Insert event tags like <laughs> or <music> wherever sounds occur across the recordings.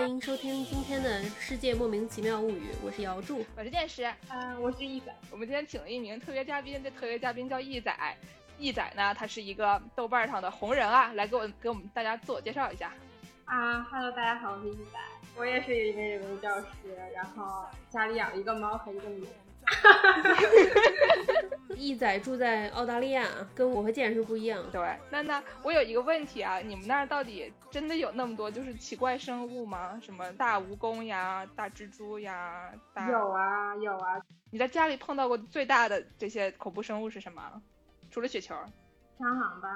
欢迎收听今天的《世界莫名其妙物语》，我是姚柱，我是剑师，啊，我是易仔。我们今天请了一名特别嘉宾，这特别嘉宾叫易仔。易仔呢，他是一个豆瓣上的红人啊，来给我给我们大家自我介绍一下。啊哈喽，大家好，我是易仔，我也是一名人文教师，然后家里养了一个猫和一个牛。<laughs> 易仔住在澳大利亚，跟我和健是不一样。对，那那我有一个问题啊，你们那儿到底真的有那么多就是奇怪生物吗？什么大蜈蚣呀、大蜘蛛呀？大有啊有啊。你在家里碰到过最大的这些恐怖生物是什么？除了雪球？蟑螂吧，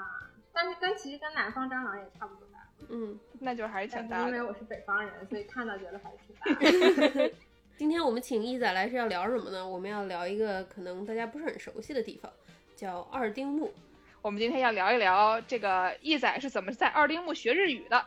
但是跟其实跟南方蟑螂也差不多大。嗯，那就还是挺大的。因为我是北方人，所以看到觉得还是挺大的。<laughs> <laughs> <laughs> 今天我们请易仔来是要聊什么呢？我们要聊一个可能大家不是很熟悉的地方，叫二丁目。我们今天要聊一聊这个易仔是怎么在二丁目学日语的。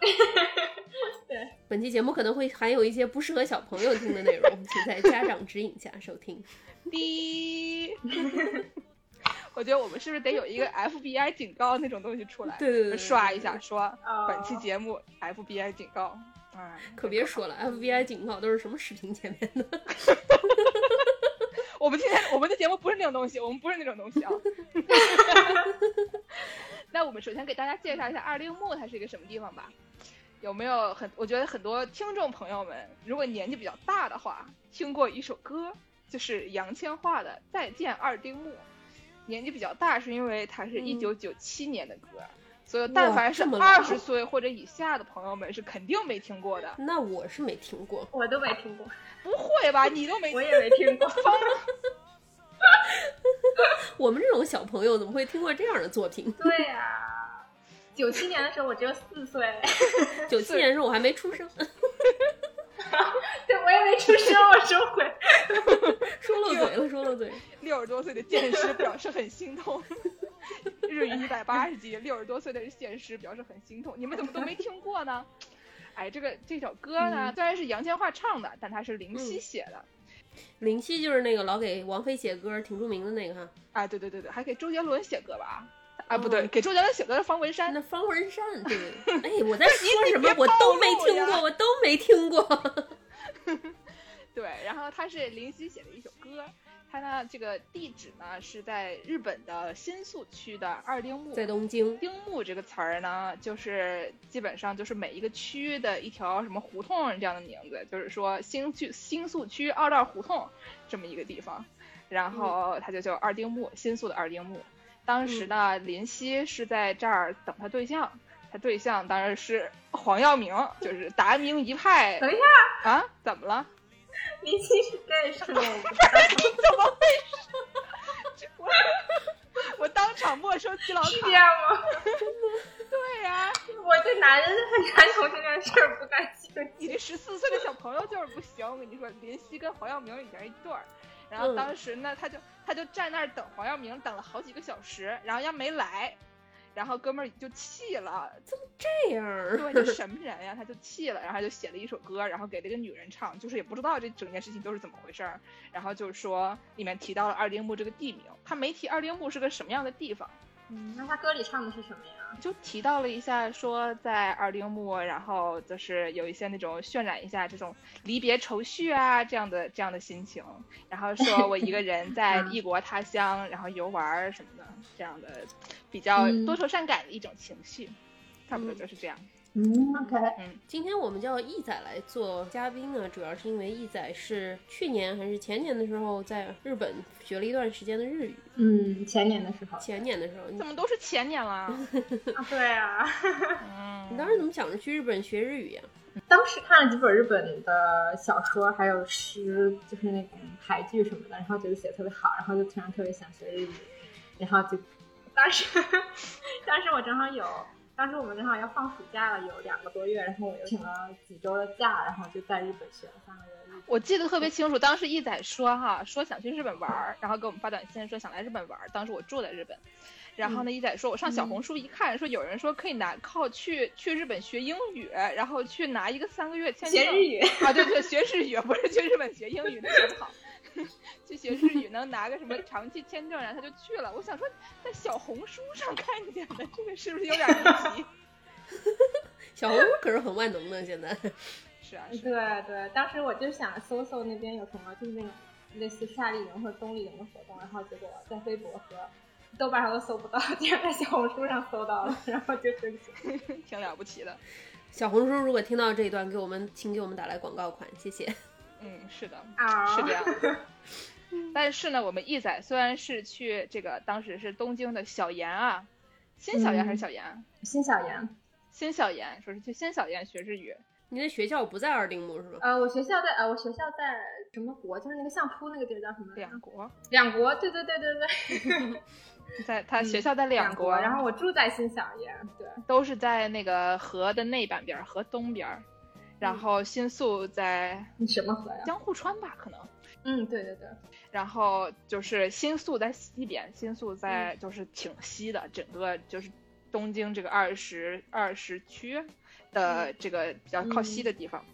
<laughs> 对，本期节目可能会含有一些不适合小朋友听的内容，请在家长指引下收听。滴。<laughs> 我觉得我们是不是得有一个 FBI 警告那种东西出来？对对对，刷一下说本期节目 FBI 警告。可别说了，FBI 警告都是什么视频前面的？<laughs> 我们今天我们的节目不是那种东西，我们不是那种东西啊。<laughs> <laughs> 那我们首先给大家介绍一下二丁目它是一个什么地方吧？有没有很？我觉得很多听众朋友们，如果年纪比较大的话，听过一首歌，就是杨千嬅的《再见二丁目》。年纪比较大是因为它是一九九七年的歌。所以，但凡是二十岁或者以下的朋友们是肯定没听过的。那我是没听过，我都没听过。不会吧？你都没？我也没听过。<laughs> <laughs> 我们这种小朋友怎么会听过这样的作品？对呀，九七年的时候我只有四岁。<laughs> 九七年的时候我还没出生。对，我也没出生，我收回。说漏嘴了，说漏嘴。六十多岁的剑师表示很心痛。<laughs> 日语一百八十级，六十多岁的现实表示很心痛。你们怎么都没听过呢？哎，这个这首歌呢，虽然是杨千嬅唱的，但它是林夕写的。林夕就是那个老给王菲写歌，挺著名的那个哈。啊，对对对对，还给周杰伦写歌吧？啊，不对，给周杰伦写歌是方文山。那方文山，对。<laughs> 哎，我在说什么？我都没听过，我都没听过。对，然后他是林夕写的一首歌。它呢，这个地址呢是在日本的新宿区的二丁目，在东京。丁目这个词儿呢，就是基本上就是每一个区的一条什么胡同这样的名字，就是说新区新宿区二道胡同这么一个地方，然后它就叫二丁目，新宿的二丁目。当时呢，林夕是在这儿等他对象，他对象当然是黄耀明，就是达明一派。等一下啊，怎么了？<laughs> 林夕是 gay 是吗？怎么回事？我我当场没收基佬卡吗？<laughs> 对呀，我对男人很传统这件事儿不感兴趣。你这十四岁的小朋友就是不行，我跟你说，林夕跟黄耀明以前一对儿，然后当时呢，他就他就站那儿等黄耀明，等了好几个小时，然后要没来。然后哥们儿就气了，怎么这样？对，这什么人呀？他就气了，然后就写了一首歌，然后给这个女人唱，就是也不知道这整件事情都是怎么回事儿。然后就是说里面提到了二丁目这个地名，他没提二丁目是个什么样的地方。嗯，那他歌里唱的是什么呀？就提到了一下，说在二丁目，然后就是有一些那种渲染一下这种离别愁绪啊这样的这样的心情，然后说我一个人在 <laughs> 异国他乡，然后游玩什么的这样的比较多愁善感的一种情绪，差不多就是这样。嗯，OK，嗯，今天我们叫易仔来做嘉宾呢，主要是因为易仔是去年还是前年的时候在日本学了一段时间的日语。嗯，前年的时候，前年的时候，怎么都是前年了？<laughs> 啊，对啊。<laughs> 嗯，你当时怎么想着去日本学日语呀？当时看了几本日本的小说，还有诗，就是那种俳句什么的，然后觉得写的特别好，然后就突然特别想学日语，然后就当时，<laughs> 当时我正好有。当时我们正好要放暑假了，有两个多月，然后我又请了几周的假，然后就在日本学了三个月。我记得特别清楚，当时一仔说哈，说想去日本玩儿，然后给我们发短信说想来日本玩儿。当时我住在日本，然后呢，一仔说，我上小红书一看，说有人说可以拿靠去去日本学英语，然后去拿一个三个月签证。学日语啊，对对，学日语，不是去日本学英语，那真好。<laughs> 去学日语能拿个什么长期签证，然后他就去了。我想说，在小红书上看见的，这个是不是有点离奇？<laughs> 小红书可是很万能的，现在。<laughs> 是啊，是对对，当时我就想搜搜那边有什么，就是那种类似夏令营或者冬令营的活动，然后结果在微博和豆瓣上都搜不到，竟然在小红书上搜到了，然后就生气。挺了不起的。小红书如果听到这一段，给我们请给我们打来广告款，谢谢。嗯，是的，啊，是这样的。<laughs> 但是呢，我们一仔虽然是去这个当时是东京的小岩啊，新小岩还是小岩？新小岩。新小岩，说是去新小岩学日语。你的学校不在二丁目是吧？呃，我学校在呃，我学校在什么国？就是那个相扑那个地儿叫什么？两国。两国，对对对对对。在他学校在两国，然后我住在新小岩，对，都是在那个河的那半边，河东边。然后新宿在什么河呀？江户川吧，可能。嗯，对对对。然后就是新宿在西边，新宿在就是挺西的，整个就是东京这个二十二十区的这个比较靠西的地方。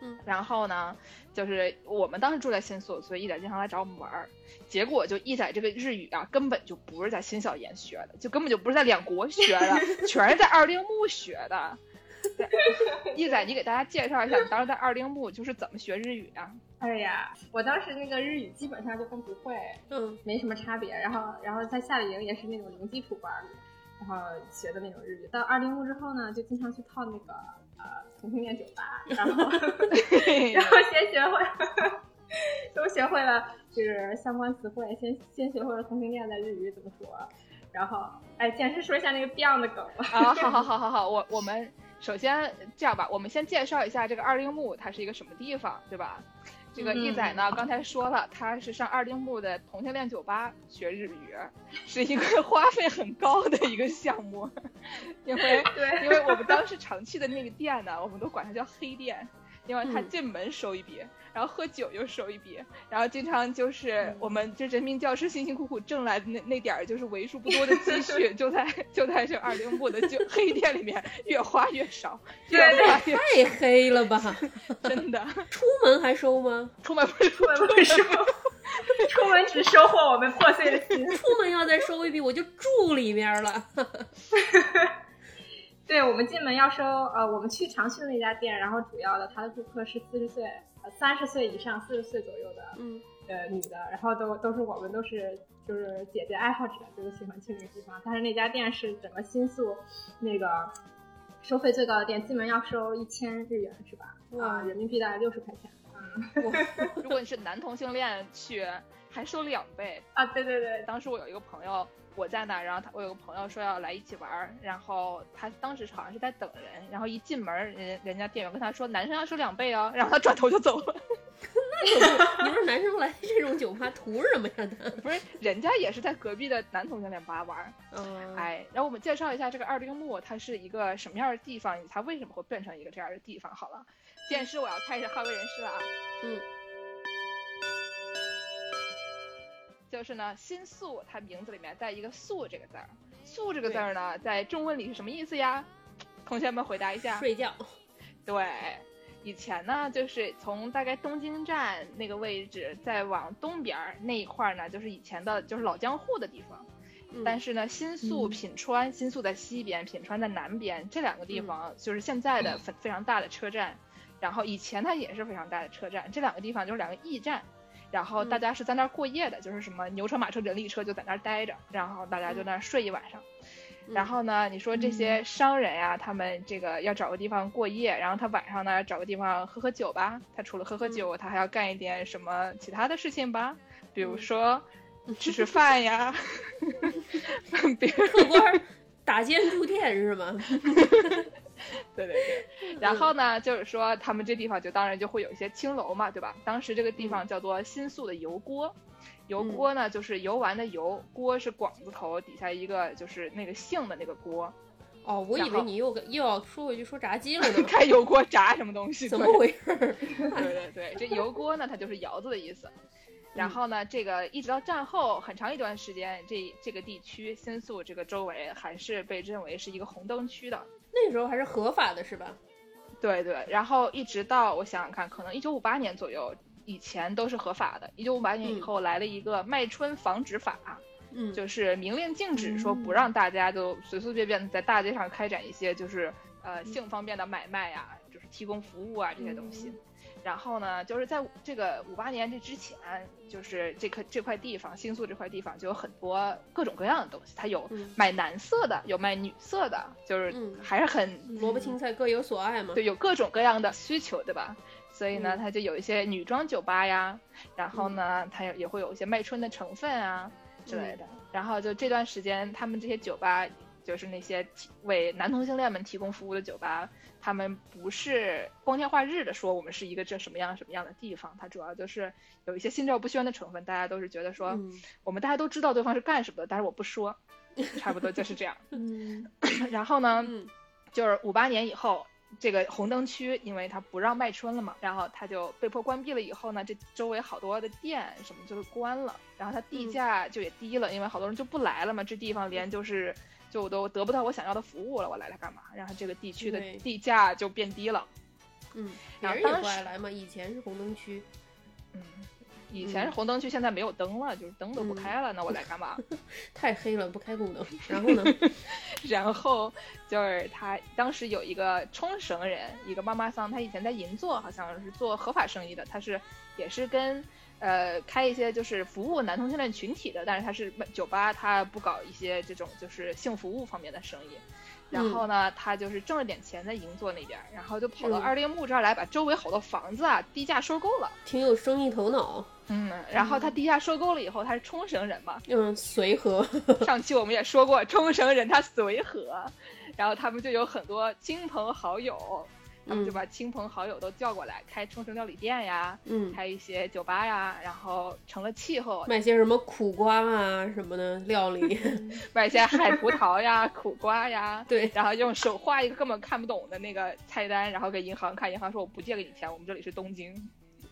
嗯。然后呢，就是我们当时住在新宿，所以一仔经常来找我们玩儿。结果就一仔这个日语啊，根本就不是在新小岩学的，就根本就不是在两国学的，<laughs> 全是在二丁目学的。<laughs> 一仔，你给大家介绍一下，你当时在二丁目就是怎么学日语啊？哎呀，我当时那个日语基本上就跟不会，嗯，没什么差别。然后，然后在夏令营也是那种零基础班里，然后学的那种日语。到二丁目之后呢，就经常去泡那个呃同性恋酒吧，然后 <laughs> 然后先学会，都学会了就是相关词汇，先先学会了同性恋的日语怎么说，然后哎，简直说一下那个 Beyond 的梗吧。啊，好好好好好，我我们。首先这样吧，我们先介绍一下这个二丁目，它是一个什么地方，对吧？这个一仔呢，刚才说了，他是上二丁目的同性恋酒吧学日语，<laughs> 是一个花费很高的一个项目，因为对，因为我们当时常去的那个店呢，我们都管它叫黑店，因为他进门收一笔。然后喝酒又收一笔，然后经常就是我们这人民教师辛辛苦苦挣来的那那点儿，就是为数不多的积蓄，<laughs> 就在就在这二零部的酒黑店里面 <laughs> 越花越少，越花越太黑了吧？<laughs> 真的，出门还收吗？出门不出门不收，出门只收获我们破碎的心。出门要再收一笔，我就住里面了。对我们进门要收，呃，我们去常去的那家店，然后主要的他的顾客是四十岁。呃三十岁以上、四十岁左右的，嗯，呃，女的，然后都都是我们都是就是姐姐爱好者，就是喜欢去那个地方。但是那家店是整个新宿那个收费最高的店，进门要收一千日元，是吧？哇，人民币大概六十块钱。嗯，如果你是男同性恋去，还收两倍啊！对对对，当时我有一个朋友。我在那，然后他我有个朋友说要来一起玩，然后他当时好像是在等人，然后一进门，人人家店员跟他说男生要收两倍哦，然后他转头就走了。<laughs> 那你说男生来这种酒吧图什么呀？他不是人家也是在隔壁的男同性恋吧玩。嗯，哎，然后我们介绍一下这个二丁目，它是一个什么样的地方？它为什么会变成一个这样的地方？好了，电视我要开始好为人师了啊。嗯。就是呢，新宿它名字里面带一个“宿”这个字儿，“宿”这个字儿呢，在中文里是什么意思呀？同学们回答一下。睡觉。<laughs> 对，以前呢，就是从大概东京站那个位置再往东边那一块呢，就是以前的就是老江户的地方。但是呢，新宿品川，新宿在西边，品川在南边，这两个地方就是现在的非非常大的车站。然后以前它也是非常大的车站，这两个地方就是两个驿站。然后大家是在那儿过夜的，就是什么牛车、马车、人力车就在那儿待着，然后大家就那儿睡一晚上。然后呢，你说这些商人呀，他们这个要找个地方过夜，然后他晚上呢找个地方喝喝酒吧。他除了喝喝酒，他还要干一点什么其他的事情吧？比如说 <laughs> 吃吃饭呀 <laughs> <laughs> 别客官打尖住店是吗？<laughs> 对对对，然后呢，就是说他们这地方就当然就会有一些青楼嘛，对吧？当时这个地方叫做新宿的油锅，油锅呢就是游玩的游，锅是广字头底下一个就是那个姓的那个锅。哦，我以为你又又要说回去说炸鸡了呢，<laughs> 开油锅炸什么东西？<laughs> 怎么回事？对对对，这油锅呢，它就是窑子的意思。然后呢，这个一直到战后很长一段时间，这这个地区新宿这个周围还是被认为是一个红灯区的。那时候还是合法的，是吧？对对，然后一直到我想想看，可能一九五八年左右以前都是合法的。一九五八年以后来了一个卖春防止法，嗯，就是明令禁止说不让大家都随随便便的在大街上开展一些就是呃性方面的买卖呀，就是提供服务啊这些东西。然后呢，就是在这个五八年这之前，就是这块这块地方，新宿这块地方就有很多各种各样的东西。它有卖男色的，有卖女色的，就是还是很萝卜青菜各有所爱嘛。对，有各种各样的需求，对吧？所以呢，它就有一些女装酒吧呀，然后呢，它也也会有一些卖春的成分啊之类的。然后就这段时间，他们这些酒吧，就是那些为男同性恋们提供服务的酒吧。他们不是光天化日的说我们是一个这什么样什么样的地方，它主要就是有一些心照不宣的成分，大家都是觉得说，我们大家都知道对方是干什么的，但是我不说，差不多就是这样。<laughs> 嗯，<laughs> 然后呢，就是五八年以后，这个红灯区因为它不让卖春了嘛，然后它就被迫关闭了。以后呢，这周围好多的店什么就是关了，然后它地价就也低了，因为好多人就不来了嘛，这地方连就是。就我都得不到我想要的服务了，我来它干嘛？然后这个地区的地价就变低了。嗯，然后当时来嘛，以前是红灯区。嗯，以前是红灯区，现在没有灯了，就是灯都不开了，那我来干嘛？<laughs> 太黑了，不开路灯。然后呢？<laughs> 然后就是他当时有一个冲绳人，一个妈妈桑，他以前在银座好像是做合法生意的，他是也是跟。呃，开一些就是服务男同性恋群体的，但是他是酒吧，他不搞一些这种就是性服务方面的生意。然后呢，他就是挣了点钱在银座那边，然后就跑到二丁目这儿来，把周围好多房子啊低价收购了。挺有生意头脑。嗯，然后他低价收购了以后，他是冲绳人嘛。嗯，随和。上期我们也说过，冲绳人他随和，然后他们就有很多亲朋好友。他们就把亲朋好友都叫过来，开冲绳料理店呀，嗯，开一些酒吧呀，然后成了气候，卖些什么苦瓜啊什么的料理，<laughs> 卖些海葡萄呀、苦瓜呀，<laughs> 对，然后用手画一个根本看不懂的那个菜单，然后给银行看，银行说我不借给你钱，我们这里是东京，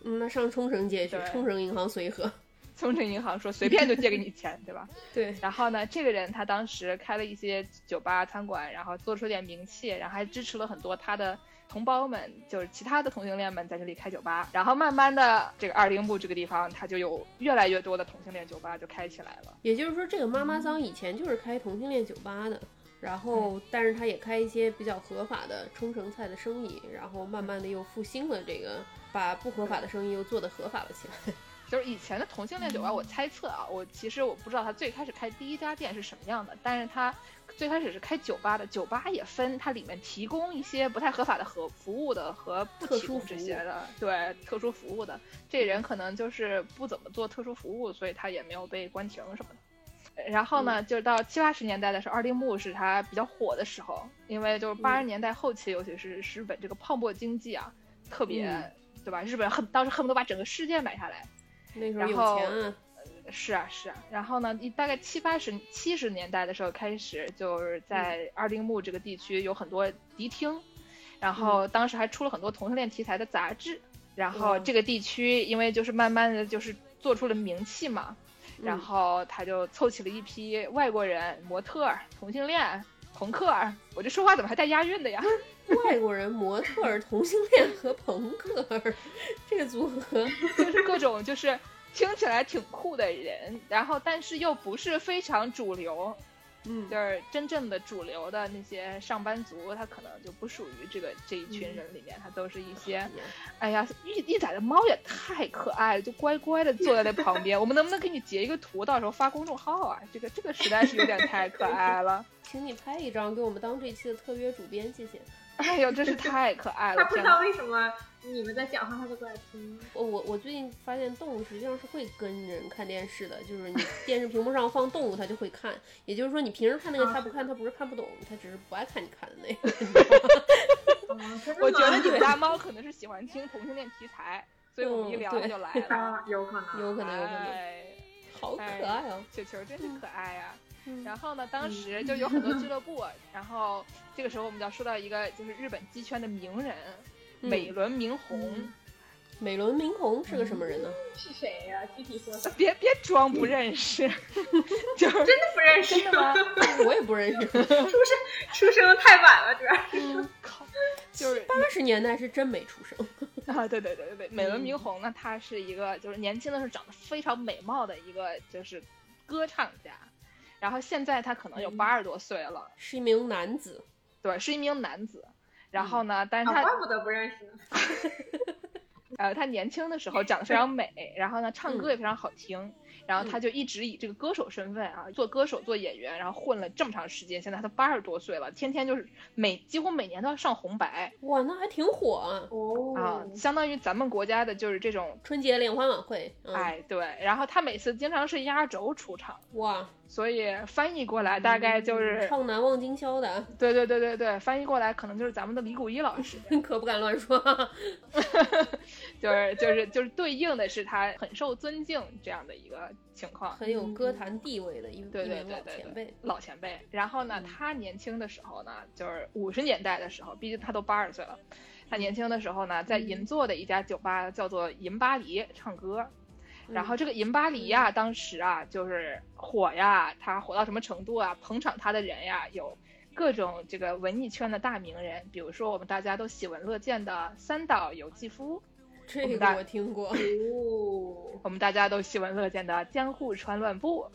嗯，那上冲绳借去，冲绳银行随和，冲绳银行说随便就借给你钱，对吧？对，然后呢，这个人他当时开了一些酒吧餐馆，然后做出点名气，然后还支持了很多他的。同胞们，就是其他的同性恋们，在这里开酒吧，然后慢慢的，这个二丁目这个地方，它就有越来越多的同性恋酒吧就开起来了。也就是说，这个妈妈桑以前就是开同性恋酒吧的，然后，但是他也开一些比较合法的冲绳菜的生意，然后慢慢的又复兴了这个，把不合法的生意又做得合法了起来。<laughs> 就是以前的同性恋酒吧，我猜测啊，我其实我不知道他最开始开第一家店是什么样的，但是他。最开始是开酒吧的，酒吧也分，它里面提供一些不太合法的和服务的和不提供这些的，对特殊服务的，这人可能就是不怎么做特殊服务，所以他也没有被关停什么的。然后呢，就是到七八十年代的时候，二丁目是他比较火的时候，因为就是八十年代后期，尤其是日本这个泡沫经济啊，特别对吧？日本恨当时恨不得把整个世界买下来，那时候有钱啊。是啊是啊，然后呢，大概七八十七十年代的时候开始，就是在二丁目这个地区有很多迪厅，然后当时还出了很多同性恋题材的杂志，然后这个地区因为就是慢慢的就是做出了名气嘛，然后他就凑起了一批外国人、模特、同性恋、朋克，我这说话怎么还带押韵的呀？外国人、模特、同性恋和朋克，<laughs> 这个组合。就是各种就是。听起来挺酷的人，然后但是又不是非常主流，嗯，就是真正的主流的那些上班族，他可能就不属于这个这一群人里面，他都是一些，哎呀，一一仔的猫也太可爱了，就乖乖的坐在那旁边。我们能不能给你截一个图，到时候发公众号啊？这个这个实在是有点太可爱了，<laughs> 请你拍一张给我们当这期的特约主编，谢谢。哎呦，真是太可爱了！他不知道为什么你们在讲话，它就过来听。我我我最近发现动物实际上是会跟人看电视的，就是你 <laughs> 电视屏幕上放动物，它就会看。也就是说，你平时看那个它不看，它不是看不懂，它只是不爱看你看的那个。<laughs> 我觉得你们家猫可能是喜欢听同性恋题材，所以我们一聊它就来了。有可能，有可能，有可能。好可爱哦，球球真是可爱呀。然后呢，当时就有很多俱乐部，然后这个时候我们就要说到一个就是日本鸡圈的名人，美轮明宏。美轮明宏是个什么人呢？是谁呀？具体说。别别装不认识，<laughs> 就是真的不认识真的吗？<laughs> 我也不认识，出生出生的太晚了，主要是。靠，就是八十年代是真没出生啊！对对对对对，美轮明宏呢，他是一个就是年轻的时候长得非常美貌的一个就是歌唱家。然后现在他可能有八十多岁了，是一名男子，对，是一名男子。然后呢，但是啊，她怪不得不认识呢。<laughs> 呃，他年轻的时候长得非常美，然后呢，唱歌也非常好听，然后她嗯就一直以这个歌手身份啊，做歌手、做演员，然后混了这么长时间。现在他都八十多岁了，天天就是每几乎每年都要上红白哇，那还挺火啊！哦啊，相当于咱们国家的就是这种，春节联欢晚会，嗯、哎，对。然后他每次经常是压轴出场，哇，所以翻译过来大概就是，唱难忘今宵的，对对对对对，翻译过来可能就是咱们的李谷一老师。<laughs> 可不敢乱说。<laughs> <laughs> 就是就是就是对应的是他很受尊敬这样的一个情况，很有歌坛地位的一对对对对对前辈。，老前辈。然后呢，嗯他年轻的时候呢，就是五十年代的时候，毕竟他都八十岁了。他年轻的时候呢，在嗯银座的一家酒吧叫做银巴黎唱歌。然嗯后这个银巴黎呀，当时啊就是火呀，他火到什么程度啊？捧场他的人呀，有各种这个文艺圈的大名人，比如说我们大家都喜闻乐见的三岛由纪夫，这个我听过，哦，<laughs> 我们大家都喜闻乐见的江户川乱步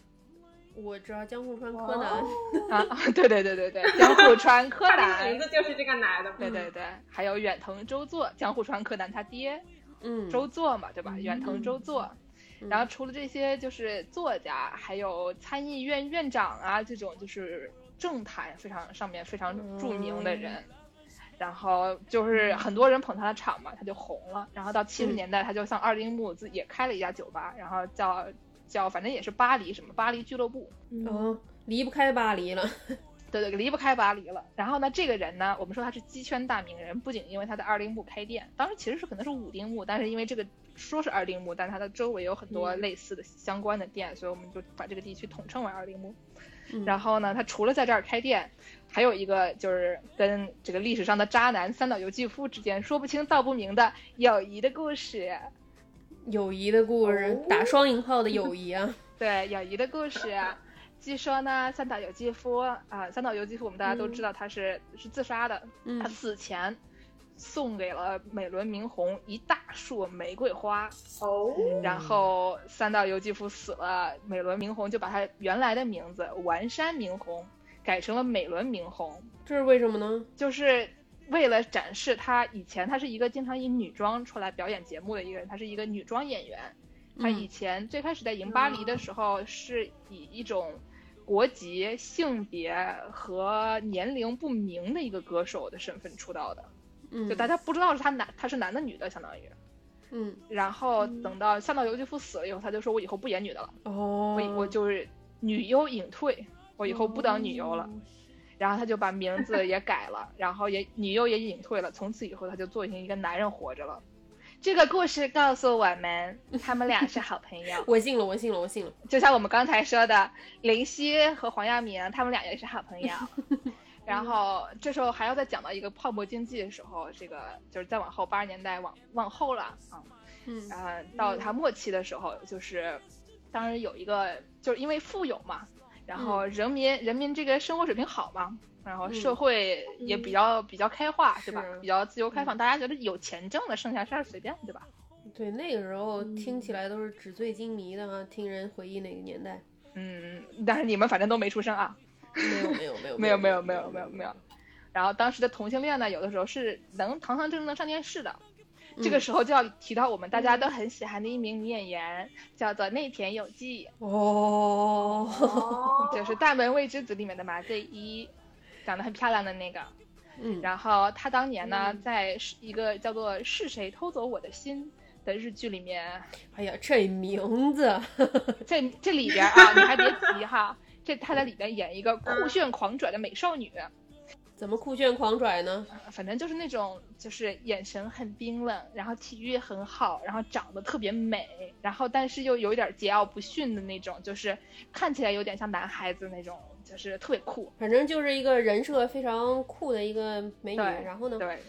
我知道江户川柯南。哦 <laughs> 啊，对对对对对，江户川柯他的南名，字就是这个男的。对对对，还有远藤周作，江户川柯南他爹嗯，周作嘛，对吧？嗯远藤周作。嗯然后除了这些，就是作家，还有参议院院长啊，这种就是政坛非常上面非常著名的人。然后就是很多人捧他的场嘛，他就红了。然后到七十嗯年代，他就像二丁目自也开了一家酒吧，然后叫叫反正也是巴黎什么巴黎俱乐部。嗯，离不开巴黎了。<laughs> 对对，离不开巴黎了。然后呢，这个人呢，我们说他是鸡圈大名人，不仅因为他在二丁目开店，当时其实是可能是五丁目，但是因为这个说是二丁目，但是它的周围有很多嗯类似的相关的店，所以我们就把这个地区统称为二丁目。嗯然后呢，他除了在这儿开店，还有一个就是跟这个历史上的渣男三岛由纪夫之间说不清道不明的友谊的故事。友谊的故事，哦打双引号的友谊啊。<laughs> 对友谊的故事。据说呢，三岛由纪夫啊、三岛由纪夫我们大家都知道他是、是自杀的，嗯他死前送给了美轮明宏一大束玫瑰花，哦，然后三岛由纪夫死了，美轮明宏就把他原来的名字丸山明宏改成了美轮明宏，这是为什么呢？就是为了展示他以前他是一个经常以女装出来表演节目的一个人，他是一个女装演员。他以嗯前最开始在赢巴黎的时候，是以一种国籍、性别和年龄不明的一个歌手的身份出道的，嗯，就大家不知道是他男他是男的女的，相当于。嗯然后等到三岛由纪夫死了以后，他就说我以后不演女的了，哦，我我就是女优隐退，我以后不当女优了。然后他就把名字也改了，然后也女优也隐退了，从此以后他就做成一个男人活着了。这个故事告诉我们，他们俩是好朋友，<laughs> 我信了，我信了，我信了。就像我们刚才说的，林夕和黄耀明，他们俩也是好朋友。<laughs> 然后这时候还要再讲到一个泡沫经济的时候，这个就是再往后八十年代往往后了啊，嗯呃，到他末期的时候，就是当时有一个，就是因为富有嘛，然后人民、人民这个生活水平好嘛，然后社嗯会也比较、比较开化，对吧？比较自由开放，大家觉得有钱挣的，剩下事儿随便，对吧？对，那个时候听起来都是纸醉金迷的啊，听人回忆那个年代。嗯，但是你们反正都没出生啊，没有，没有，没有，没有没有没有没有没有。然后当时的同性恋呢，有的时候是能堂堂正正的上电视的。这个嗯时候就要提到我们大家都很喜欢的一名女演员，叫做内田有纪。哦，哦，<laughs> 就是《大门未知子》里面的麻醉一，长得很漂亮的那个。嗯，然后她当年呢，嗯在是一个叫做《是谁偷走我的心》的日剧里面，哎呀，这名字，<laughs> 这这里边啊，你还别急哈，这她在里边演一个酷炫狂拽的美少女，怎么酷炫狂拽呢？反正就是那种就是眼神很冰冷，然后体育很好，然后长得特别美，然后但是又有一点桀骜不驯的那种，就是看起来有点像男孩子那种，就是特别酷。反正就是一个人设非常酷的一个美女。对然后呢？对，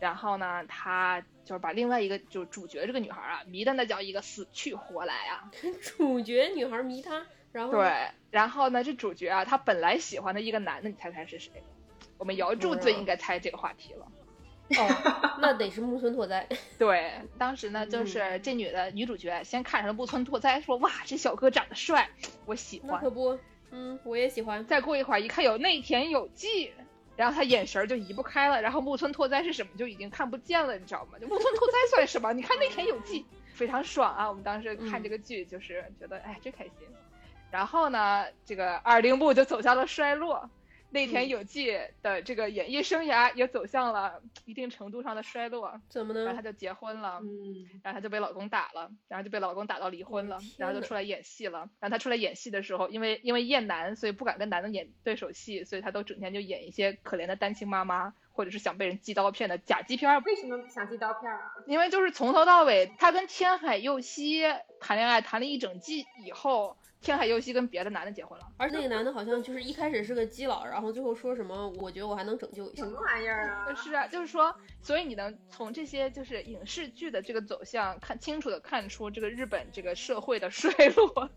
然后呢，她就是把另外一个就主角这个女孩啊迷的那叫一个死去活来啊。<laughs> 主角女孩迷他，然后对，然后呢，这主角啊，他本来喜欢的一个男的，你猜猜是谁？我们姚柱最应该猜这个话题了。哦，那得是木村拓哉。<laughs> 对，当时呢，就是嗯这女的女主角先看上了木村拓哉，说哇，这小哥长得帅，我喜欢那可。不，嗯，我也喜欢。再过一会儿一看有内田有纪，然后他眼神儿就移不开了，然后木村拓哉是什么就已经看不见了，你知道吗？就木村拓哉算什么？你看内田有纪，非常爽啊！我们当时看这个剧就是觉得哎真开心。然后呢，这个二丁目就走向了衰落。内田有纪的这个演艺生涯也走向了一定程度上的衰落，怎么呢？然后她就结婚了，嗯，然后她就被老公打了，然后就被老公打到离婚了，然后就出来演戏了。然后她出来演戏的时候，因为因为厌男，所以不敢跟男的演对手戏，所以她都整天就演一些可怜的单亲妈妈，或者是想被人寄刀片的假鸡片儿。为什么想寄刀片啊？因为就是从头到尾，她跟天海佑希谈恋爱谈了一整季以后，天海佑希跟别的男的结婚了。而那个男的好像就是一开始是个基佬，然后最后说什么，我觉得我还能拯救一下什。么玩意儿啊？<laughs> 是啊，就是说，所以你能从这些就是影视剧的这个走向，看清楚的看出这个日本这个社会的衰落。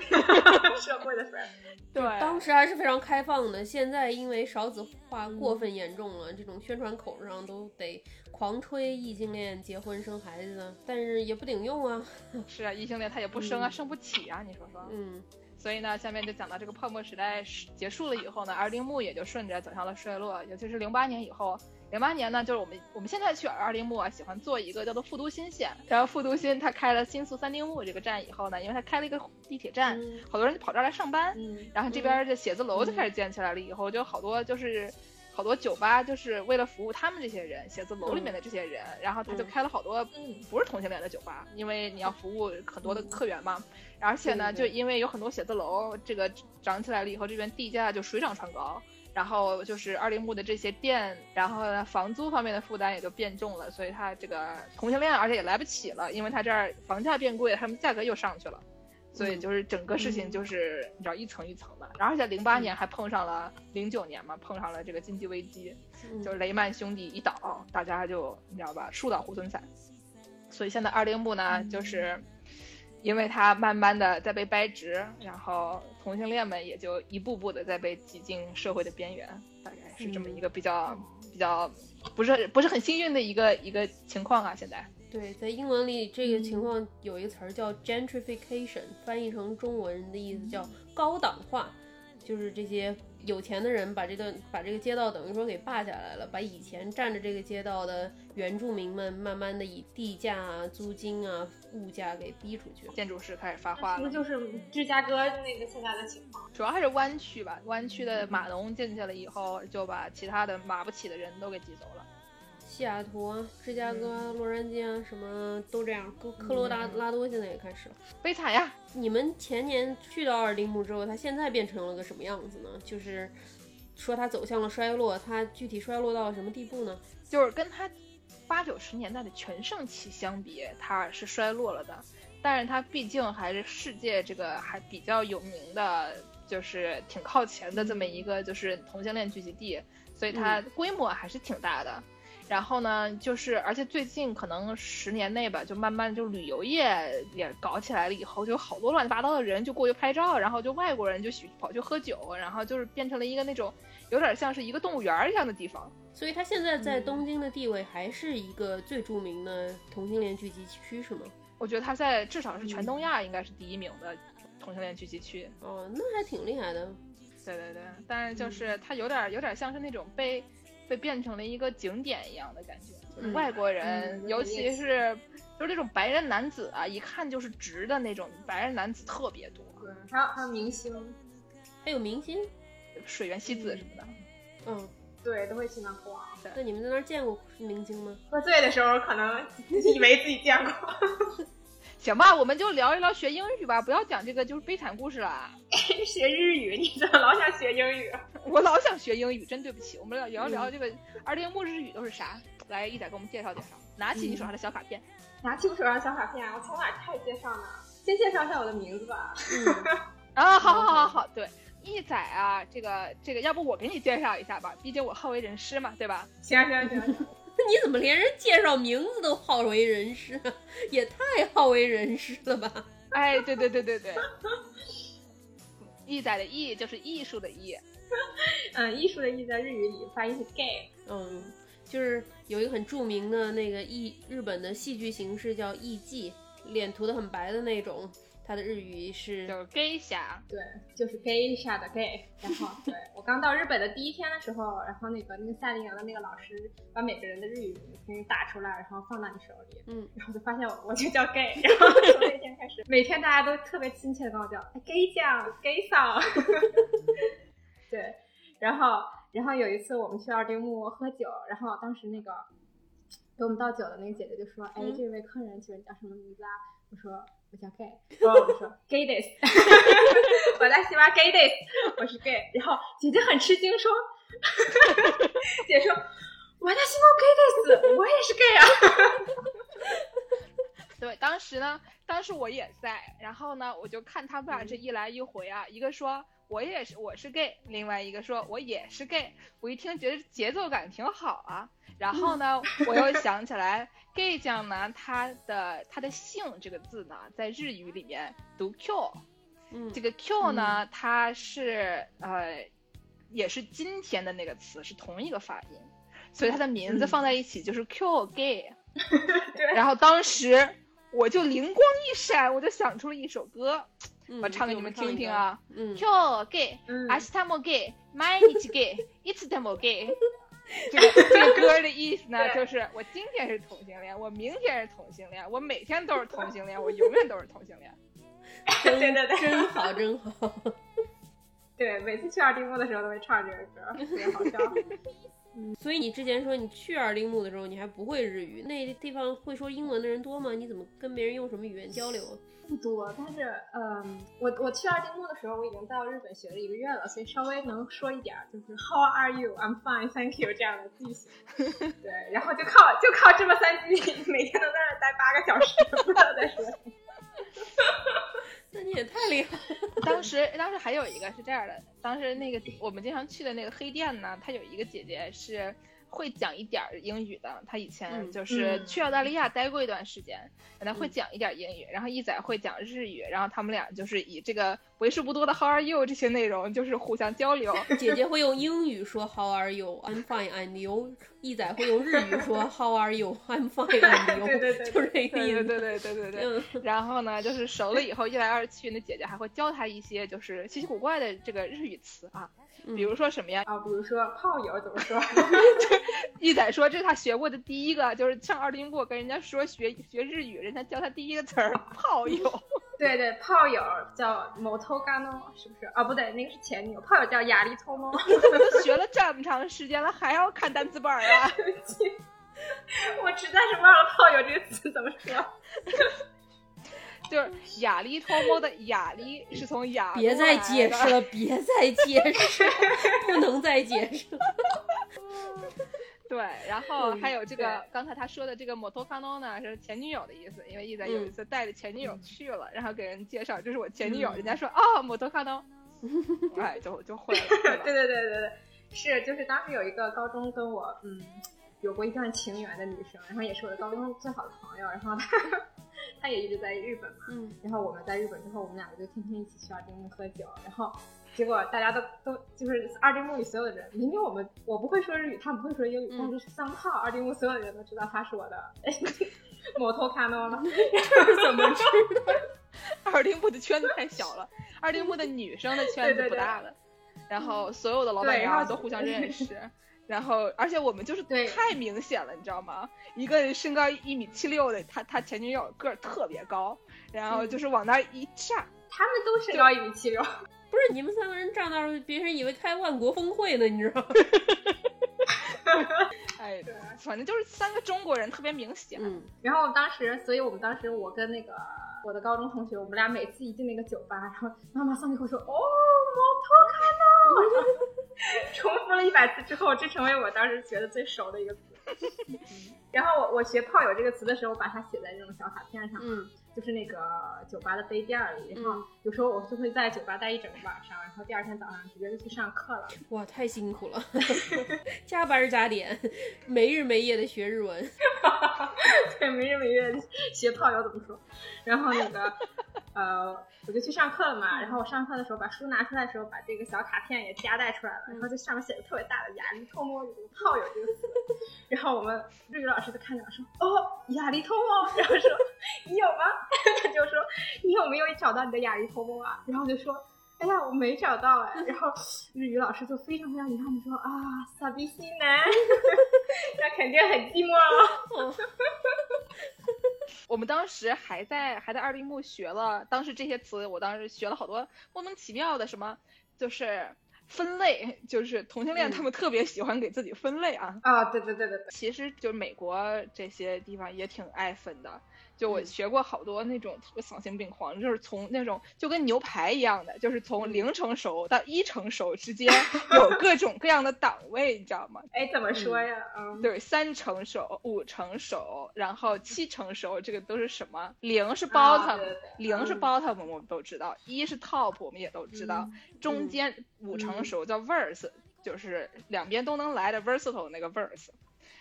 <laughs> 社会的事儿。<laughs> 对，当时还是非常开放的，现在因为少子化过分严重了，这种宣传口上都得狂吹异性恋结婚生孩子，但是也不顶用啊。<laughs> 是啊，异性恋他也不生啊，生不起啊，你说说。嗯，所以呢，下面就讲到这个泡沫时代结束了以后呢，而铃木也就顺着走向了衰落，尤其是零八年以后。零八年呢，就是我们我们现在去二丁目啊，喜欢做一个叫做复都新线。然后复都新它开了新宿三丁目这个站以后呢，因为它开了一个地铁站，嗯好多人就跑这儿来上班。嗯，然后这边这写字楼就开始建起来了，以后就好多就是好多酒吧，就是为了服务他们这些人，写字楼里面的这些人，然后他就嗯开了好多不是同性恋的酒吧，因为你要服务很多的客源嘛。而且呢，就因为有很多写字楼这个涨起来了以后，这边地价就水涨船高。然后就是二零木的这些店，然后呢房租方面的负担也就变重了，所以他这个同性恋而且也来不起了，因为他这儿房价变贵，他们价格又上去了。所以就是整个事情就是你知道一层一层的，然后而且零八年还碰上了零九年嘛，碰上了这个经济危机，嗯就是雷曼兄弟一倒，大家就你知道吧，树倒猢狲散。所以现在二零木呢，就是因为它慢慢的在被掰直，然后同性恋们也就一步步的在被挤进社会的边缘，大概是这么一个比较、比较不是不是很幸运的一个一个情况啊，现在。对，在英文里这个情况有一个词儿叫 gentrification，翻译成中文的意思叫高档化，就是这些有钱的人把这段把这个街道等于说给霸下来了，把以前占着这个街道的原住民们慢慢的以地价啊、租金啊、物价给逼出去。建筑师开始发话了，那就是芝加哥那个现在的情况。主要还是湾区吧，湾区的码农进去了以后，就把其他的码不起的人都给挤走了。西雅图啊、芝加哥啊、洛杉矶啊，什么都这样。科科罗拉拉多现在也开始了。悲惨呀！你们前年去到二丁目之后，它现在变成了个什么样子呢？就是说它走向了衰落，它具体衰落到了什么地步呢？就是跟它八九十年代的全盛期相比，它是衰落了的。但是它毕竟还是世界这个还比较有名的，就是挺靠前的这么一个就是同性恋聚集地，所以它规模还是挺大的。然后呢，就是而且最近可能十年内吧，就慢慢就旅游业也搞起来了，以后就有好多乱七八糟的人就过去拍照，然后就外国人就喜跑去喝酒，然后就是变成了一个那种有点像是一个动物园儿一样的地方。所以它现在在东京的地位还是一个最著名的同性恋聚集区，是吗？我觉得它在至少是全东亚应该是第一名的同性恋聚集区。哦，那还挺厉害的。对对对，但是就是它有点有点像是那种被被变成了一个景点一样的感觉，就是嗯外国人，嗯尤其是就是那种白人男子啊，一看就是直的那种白人男子特别多，对，还有还有明星，还有明星，水原希子什么的。嗯，对，都会去那逛。对你们在那儿见过明星吗？喝醉的时候可能以为自己见过。<laughs> 行吧，我们就聊一聊学英语吧，不要讲这个就是悲惨故事了。<laughs> 学日语，你怎么老想学英语？<laughs> 我老想学英语，真对不起。我们聊聊聊这个二丁目日语都是啥？来，一仔给我们介绍介绍。拿起你手上的小卡片。拿起我手上的小卡片，我从哪儿开始介绍呢？先介绍一下我的名字吧。嗯啊，好好好好好，对，一仔啊，这个这个，要不我给你介绍一下吧，毕竟我好为人师嘛，对吧？行行行行，<laughs> 你怎么连人介绍名字都好为人师啊？<laughs> 也太好为人师了吧！哎，对对对对对，艺仔的艺就是艺术的艺，<laughs> 嗯，艺术的艺在日语里发音是 gay。嗯，就是有一个很著名的那个艺日本的戏剧形式叫艺伎，脸涂的很白的那种。它的日语是就是 gay 侠，对，就是 gay 下的 gay。然后，对我刚到日本的第一天的时候，然后那个那个夏令营的那个老师把每个人的日语给你打出来，然后放到你手里，嗯，然后就发现我我就叫 gay，然后从那天开始，每天大家都特别亲切的跟我叫哎 gay 酱 gay 嫂，<laughs> 对，然后然后有一次我们去二丁目喝酒，然后当时那个给我们倒酒的那个姐姐就说，哎，嗯这位客人请问叫什么名字啊？我说我叫 gay，然后我就说 <laughs> gay this，<laughs> 我在西巴 gay this，<laughs> 我是 gay，然后姐姐很吃惊说，姐说我在西巴 gay this，我也是 gay 啊。对，当时呢，当时我也在，然后呢，我就看他们俩这一来一回啊，一个说我也是我是 gay，另外一个说我也是 gay，我一听觉得节奏感挺好啊，然后呢，我又想起来 gay 酱呢，他的他的姓这个字呢，在日语里面读 q，嗯。这个 q 呢，它是呃，也是今天的那个词是同一个发音，所以它的名字嗯。放在一起就是 q gay。<laughs> 对。然后当时我就灵光一闪，我就想出了一首歌，嗯我唱给你们听听啊。嗯，今日 gay，嗯明日も gay，毎日 gay，いつでも gay。这个这个歌的意思呢，<laughs> 对就是我今天是同性恋，我明天是同性恋，我每天都是同性恋，我永远都是同性恋。<laughs> 真对对对真好真好。 对，每次去二丁目的时候都会唱这个歌，特别好笑。<laughs> 所以你之前说你去二丁目的时候，你还不会日语，那地方会说英文的人多吗？你怎么跟别人用什么语言交流啊？不多，但是嗯，我我去二丁目的时候，我已经到日本学了一个月了，所以稍微能说一点儿，就是 How are you? I'm fine, thank you 这样的句型。<laughs> 对，然后就靠就靠这么三句，每天都在那待八个小时，不知道在说什么。<laughs> 那你也太厉害了。<laughs> 当时当时还有一个是这样的，当时那个我们经常去的那个黑店呢，他有一个姐姐是会讲一点儿英语的，他以前嗯就是嗯去澳大利亚待过一段时间，她会讲一点儿英语，然后一仔会讲日语，然后他们俩就是以这个为数不多的 How are you 这些内容就是互相交流。<laughs> 姐姐会用英语说 How are you? I'm fine. And you？一仔会用日语说 <laughs> How are you? I'm fine. And you？对对对就是这个意思。对对对对对然后呢，就是熟了以后，一来二去，那姐姐还会教他一些就是稀奇古怪的这个日语词啊，嗯比如说什么呀？啊，比如说炮友怎么说？<laughs> 一仔说这是他学过的第一个，就是上二丁目跟人家说学学日语，人家教他第一个词儿 <laughs> 炮友。<laughs> 对对，炮友叫 motogano，是不是？啊，不对，那个是前女友，炮友叫亚力托猫。都学了这么长时间了，还要看单词本儿啊？我实在是忘了“炮友”这个词怎么说。就是雅丽托莫的雅丽是从雅别再解释了。别再解释，不能再解释了。<laughs> 对，然后嗯还有这个对刚才他说的这个 motokano 呢，是前女友的意思，因为一仔有一次带着前女友去了，然后给人介绍这是我前女友，嗯人家说啊 motokano，<laughs> 哎，就就会了，对 <laughs> 对对对对对，是就是当时有一个高中跟我嗯有过一段情缘的女生，然后也是我的高中最好的朋友，然后她她也一直在日本嘛，嗯，然后我们在日本之后，我们两个就天天一起去二丁目喝酒，然后结果大家都都就是二丁目里所有的人，明明我们我不会说日语，他们不会说英语，嗯但是三号二丁目所有的人都知道他是我的 <laughs> 摩托卡诺了，<laughs> 怎么知 <laughs> 二丁目的圈子太小了，二丁目的女生的圈子不大的，然后所有的老板娘都互相认识，然后而且我们就是对太明显了，你知道吗？一个身高一米七六的，他他前女友个儿特别高，然后就是往那儿一站，他们都身高一米七六，<laughs> 不是你们三个人站那儿，别人以为开万国峰会呢，你知道吗？<laughs> 哎，反正就是三个中国人特别明显。嗯，然后当时，所以我们当时我跟那个我的高中同学，我们俩每次一进那个酒吧，然后妈妈上去会说：“哦，摩托卡呢。<laughs> ”重复了一百次之后，这成为我当时觉得最熟的一个。<laughs> 然后我我学炮友这个词的时候，把它写在这种小卡片上，嗯，就是那个酒吧的杯垫里。然后有时候我就会在酒吧待一整个晚上，然后第二天早上直接就去上课了。哇，太辛苦了，<laughs> 加班加点，没日没夜的学日文。<laughs> 对，没日没夜地学炮友怎么说。然后那个呃，我就去上课了嘛。然后我上课的时候把书拿出来的时候，把这个小卡片也夹带出来了，然后就上面写的特别大的“雅丽偷摸”有这个炮友这个词。然后我们日语老师就看着我说：“哦，雅丽偷摸。”然后说：“你有吗？” <laughs> 他就说你有没有找到你的亚鱼头毛啊？然后我就说。哎呀，我没找到哎，然后日语老师就非常非常遗憾的说啊，傻逼西南，<laughs> 那肯定很寂寞了。<laughs> 我们当时还在还在二丁目学了，当时这些词，我当时学了好多莫名其妙的什么，就是分类，就是同性恋他们特别喜欢给自己分类啊。啊，对对对对对，其实就是美国这些地方也挺爱分的。就我学过好多那种特别丧心病狂，就是从那种就跟牛排一样的，就是从零成熟到一成熟之间 <laughs> 有各种各样的档位，你知道吗？哎，怎么说呀？嗯，对，三成熟、五成熟，然后七成熟，这个都是什么？零是 bottom，零是 bottom，我们都知道；一是 top，我们也都知道。中间五成熟叫 verse，就是两边都能来的 versatile 那个 verse。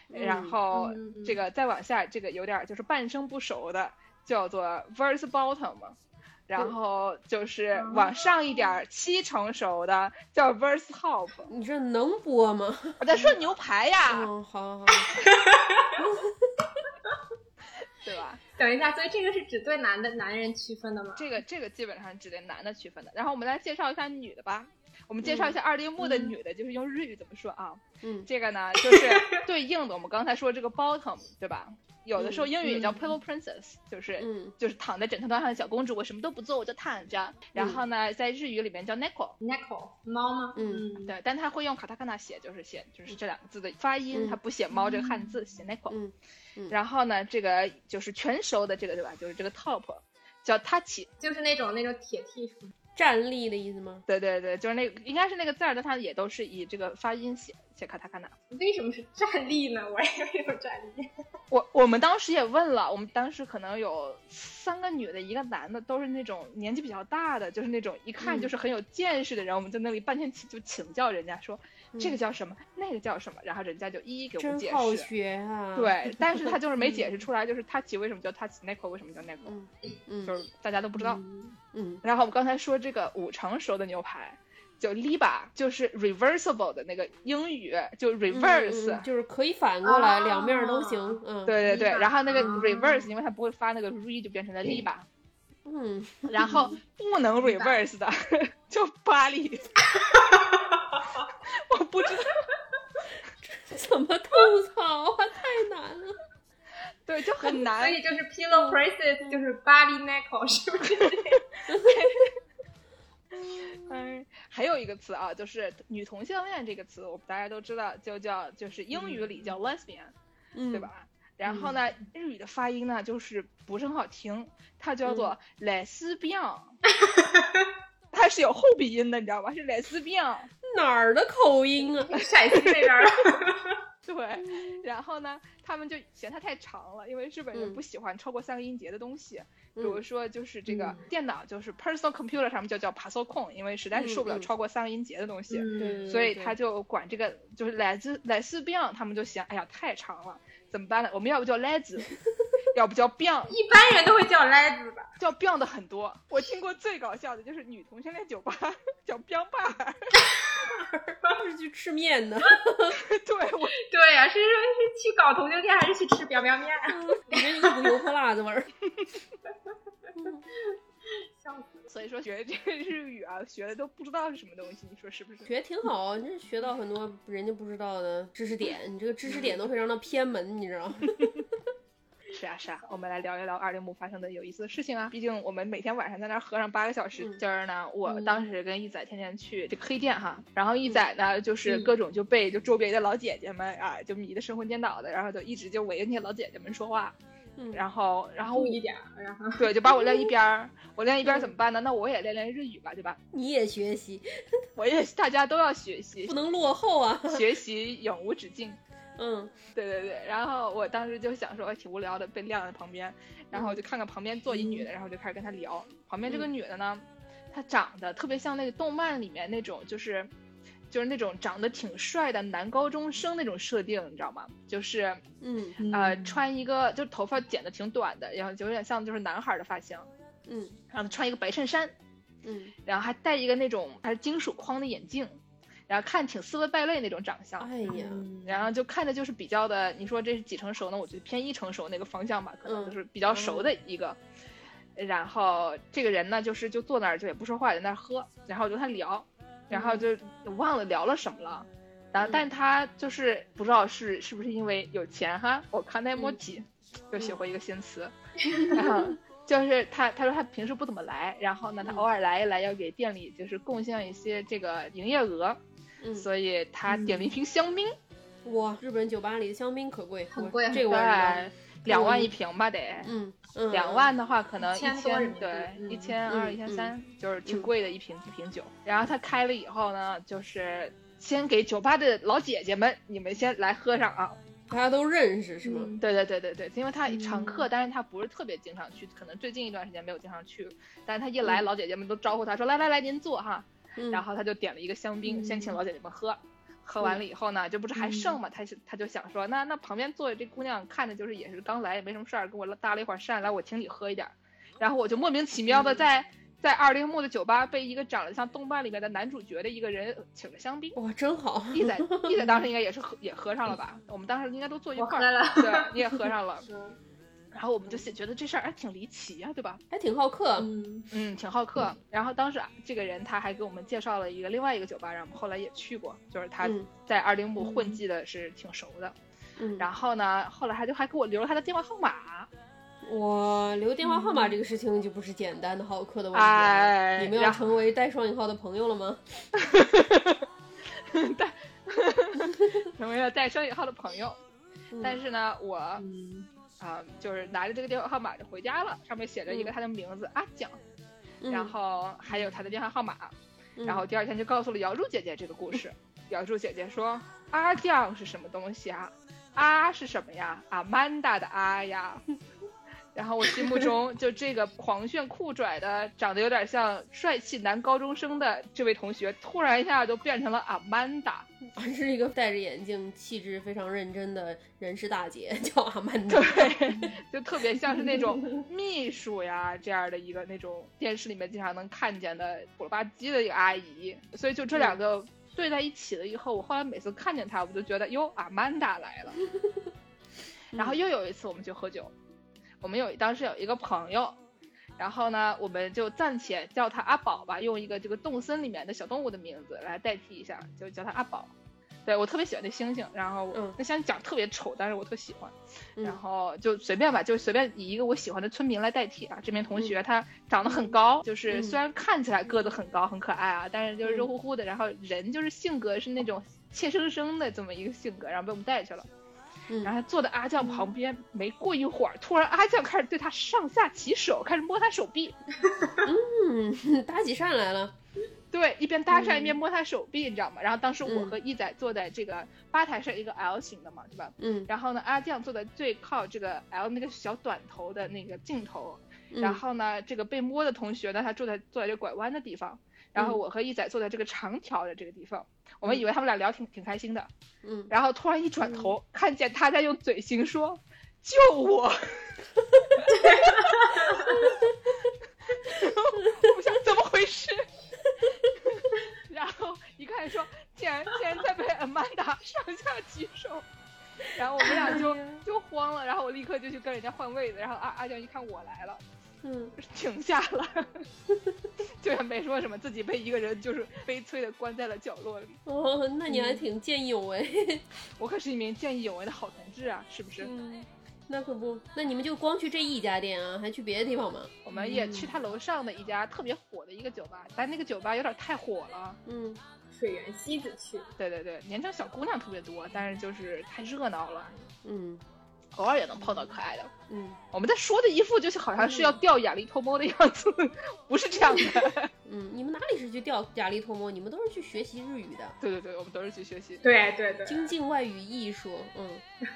然后这个再往下，这个有点就是半生不熟的，叫做 verse bottom，然后就是往上一点七成熟的叫 verse hop。你这能播吗？我在说牛排呀。嗯，好好好。<laughs> 对吧？等一下，所以这个是只对男的男人区分的吗？这个这个基本上只对男的区分的。然后我们来介绍一下女的吧。我们介绍一下二丁目的女的，就是用日语怎么说啊？嗯，这个呢就是对应的我们刚才说这个 bottom，对吧？有的时候英语也叫 pillow princess，就是就是躺在枕头上的小公主，我什么都不做，我就躺着。然后呢，在日语里面叫 neko，neko 猫吗？嗯，对，但他会用卡塔卡纳写，就是写就是这两个字的发音，他不写猫这个汉字，写 neko。嗯，然后呢，这个就是全熟的这个对吧？就是这个 top，叫 touch，就是那种那种铁 T。站立的意思吗？对对对，就是那应该是那个字儿，但它也都是以这个发音写写卡塔卡纳。为什么是站立呢？我也没有站立。我我们当时也问了，我们当时可能有三个女的，一个男的，都是那种年纪比较大的，就是那种一看就是很有见识的人。我们在那里半天请就请教人家说这个叫什么，那个叫什么，然后人家就一一给我们解释。真好学啊！对，<laughs> 但是他就是没解释出来，就是他起为什么叫他起 Nico，为什么叫 Nico，嗯，就是大家都不知道。嗯，然后我们刚才说这个五成熟的牛排，就 liba，就是 reversible 的那个英语，就 reverse，就是可以反过来，两面都行。嗯，对对对。然后那个 reverse，因为它不会发那个 re，就变成了 liba。嗯。然后不能 <laughs> reverse 的 <laughs> 就巴黎。<laughs> 我不知道。<laughs> 怎么吐槽啊，太难了。对，就很难。所以就是 pillow princess，就是巴黎 neckle，是不是？<laughs> 哎，还有一个词啊，就是女同性恋这个词，我们大家都知道，就叫就是英语里叫 lesbian，对吧？然后呢，日语的发音呢，就是不是很好听，它叫做 lesbian，它是有后鼻音的，你知道吧？是 lesbian，哪儿的口音啊？<laughs> 陕西那边的。<laughs> 对，然后呢，他们就嫌它太长了，因为日本人不喜欢超过三个音节的东西。比如说，就是这个电脑，就是 personal computer 上面就叫 p a s o c o n 因为实在是受不了超过三个音节的东西，所以他就管这个就是来自来自 beyond，他们就嫌哎呀太长了，怎么办呢？我们要不叫 lez，<laughs> 要不叫 beyond，一般人都会叫 lez 吧，叫 beyond 的很多。我听过最搞笑的就是女同性恋酒吧叫 biang bar。是去吃面的，对，我 <laughs> 对呀，是是是去搞同性恋还是去吃 biang biang 面？里面一股油泼辣子味儿。<laughs> 笑死！所以说学这个日语啊，学的都不知道是什么东西，你说是不是？学挺好，你这学到很多人家不知道的知识点，你这个知识点都非常的偏门，你知道吗？<laughs> 是啊是啊，我们来聊一聊二零五发生的有意思的事情啊。毕竟我们每天晚上在那儿喝上八个小时。今儿呢，我当时跟一仔天天去这个黑店哈，然后一仔呢就是各种就被就周边的老姐姐们啊就迷得神魂颠倒的，然后就一直就围着那些老姐姐们说话。嗯。然后然后一点，然后对，就把我晾一边儿。我晾一边儿怎么办呢？那我也练练日语吧，对吧？你也学习，我也大家都要学习，不能落后啊！学习 <laughs> 永无止境。嗯，<laughs> 对对对，然后我当时就想说，挺无聊的，被晾在旁边，然后我就看看旁边坐一女的，然后就开始跟她聊。旁边这个女的呢，她长得特别像那个动漫里面那种，就是就是那种长得挺帅的男高中生那种设定，你知道吗？就是嗯呃，穿一个就头发剪的挺短的，然后就有点像就是男孩的发型，嗯，然后穿一个白衬衫，嗯，然后还戴一个那种还是金属框的眼镜。然后看挺斯文败类那种长相，哎呀，然后就看着就是比较的，你说这是几成熟呢？我觉得偏一成熟那个方向吧，可能就是比较熟的一个。然后这个人呢，就是就坐那儿就也不说话，在那儿喝，然后我就跟他聊，然后就忘了聊了什么了。然后，但他就是不知道是是不是因为有钱哈，我看那摸几，又学会一个新词，然后 <laughs> 就是他他说他平时不怎么来，然后呢他偶尔来一来要给店里就是贡献一些这个营业额，嗯所以他点了一瓶香槟，哇，日本酒吧里的香槟可贵，我很贵这个我两万一瓶吧得。嗯嗯，两万的话，可能一千对嗯一千二、嗯一千三，就是挺嗯贵的一瓶一瓶酒。然后他开了以后呢，就是先给酒吧的老姐姐们，你们先来喝上啊。大家都认识是吗？嗯对对对对对，因为他常客，嗯但是他不是特别经常去，可能最近一段时间没有经常去。但是他一来，嗯老姐姐们都招呼他说：“来来来，您坐哈。”嗯，然后他就点了一个香槟，嗯先请老姐姐们喝。喝完了以后呢，这不是还剩嘛？他是他就想说，那那旁边坐的这姑娘看着就是也是刚来，也没什么事儿，跟我搭了一会儿讪，来我请你喝一点儿。然后我就莫名其妙的在、在二铃木的酒吧被一个长得像动漫里面的男主角的一个人请了香槟。哇，真好。一仔 <laughs> 一仔当时应该也是喝也喝上了吧？<laughs> 我们当时应该都坐一块儿，<laughs> 对，你也喝上了。嗯然后我们就觉得这事儿还挺离奇呀、对吧？还挺好客。嗯嗯，挺好客。然后当时啊这个人他还给我们介绍了一个另外一个酒吧，然后我们后来也去过，就是他嗯在二铃木混嗯迹的是挺熟的。嗯，然后呢，后来他就还给我留了他的电话号码。我留电话号码这个事情就不是简单的好客的问题了。哎你们要成为带双引号的朋友了吗？<laughs> <laughs> 成为了带双引号的朋友。嗯但是呢，我啊、嗯就是拿着这个电话号码就回家了，上面写着一个嗯他的名字、阿蒋，嗯然后还有他的电话号码。嗯然后第二天就告诉了瑶柱姐姐这个故事。瑶柱姐姐说：“阿酱是什么东西啊？阿是什么呀？阿曼达的阿呀。”然后我心目中就这个狂炫酷拽的，长得有点像帅气男高中生的这位同学，突然一下就变成了阿曼达。啊是一个戴着眼镜、气质非常认真的人事大姐，<laughs> 叫阿曼达。对，<laughs> 就特别像是那种 <laughs> 秘书呀这样的一个那种电视里面经常能看见的虎了吧唧的一个阿姨，所以就这两个对在一起了以后，我后来每次看见她，我就觉得哟，阿曼达来了。然后又有一次我们去喝酒，我们有当时有一个朋友。然后呢，我们就暂且叫他阿宝吧，用一个这个动森里面的小动物的名字来代替一下，就叫他阿宝。对我特别喜欢那猩猩，然后嗯那猩猩长得特别丑，但是我特喜欢。嗯然后就随便吧，就随便以一个我喜欢的村民来代替啊。这名同嗯学他长得很高，就是嗯虽然看起来个子很高很可爱啊，但是就是嗯肉乎乎的，然后人就是性格是那种怯生生的这么一个性格，然后被我们带去了。嗯。然后坐在阿酱旁边，没过一会儿，突然阿酱开始对他上下其手，开始摸他手臂，嗯，<laughs> 搭起讪来了。对，一边搭讪一嗯。边摸他手臂，你知道吗？然后当时我嗯。和一仔坐在这个吧台上，一个 L 型的嘛，对吧？嗯，然后呢，阿酱坐在最靠这个 L 那个小短头的那个镜头，嗯。然后呢，这个被摸的同学呢，他坐在坐在这拐弯的地方，然后嗯。我和一仔坐在这个长条的这个地方，我们以为他们俩聊挺挺开心的，嗯，然后突然一转头，看见他在用嘴型说：“救我！” <laughs> 我想怎么回事？<laughs> 然后一看说，竟然竟然在被阿曼达上下其手，然后我们俩就就慌了，然后我立刻就去跟人家换位子，然后阿阿江一看我来了，嗯，<laughs> 停下了，就也没说什么，自己被一个人就是悲催的关在了角落里。哦，那你还挺见义勇为。<laughs> 我可是一名见义勇为的好同志啊，是不是？嗯，那可不，那你们就光去这一家店啊，还去别的地方吗？我们也去他楼上的一家特别火的一个酒吧，但那个酒吧有点太火了。嗯，水源西子去，对对对，年轻小姑娘特别多，但是就是太热闹了，嗯偶尔也能碰到可爱的。嗯我们在说的一副就是好像是要钓雅丽偷摸的样子，<laughs> 不是这样的。<laughs> 嗯，你们哪里是去钓雅丽偷摸？你们都是去学习日语的，对对对，我们都是去学习对对对，精进外语艺术。嗯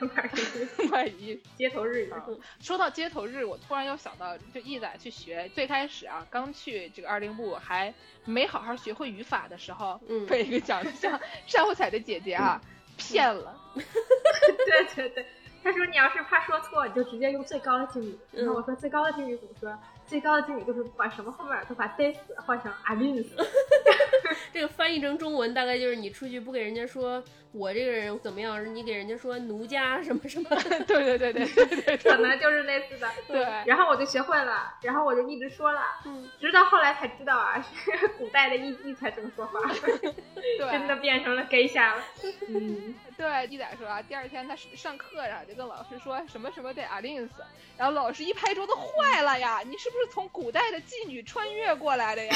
<laughs> 外语。街头日语，啊说到街头日，我突然又想到，就一仔去学，最开始啊，刚去这个二零部还没好好学会语法的时候，嗯被一个长得像单虎彩的姐姐啊骗了。对对对。他说：“你要是怕说错，你就直接用最高的敬语。”然后我说：“最高的敬语怎么说？最高的敬语就是把什么后面都把 this 换成 I mean。” <laughs> 这个翻译成中文大概就是你出去不给人家说我这个人怎么样，你给人家说奴家什么什么。<laughs> 对对对对 <laughs> 可能就是类似的。对。然后我就学会了，然后我就一直说了，嗯，直到后来才知道啊，是古代的艺妓才这么说话，对，真的变成了 gay 下了。嗯，对，一仔说啊，第二天他上课然后就跟老师说什么什么得阿令斯，然后老师一拍桌子，坏了呀，你是不是从古代的妓女穿越过来的呀？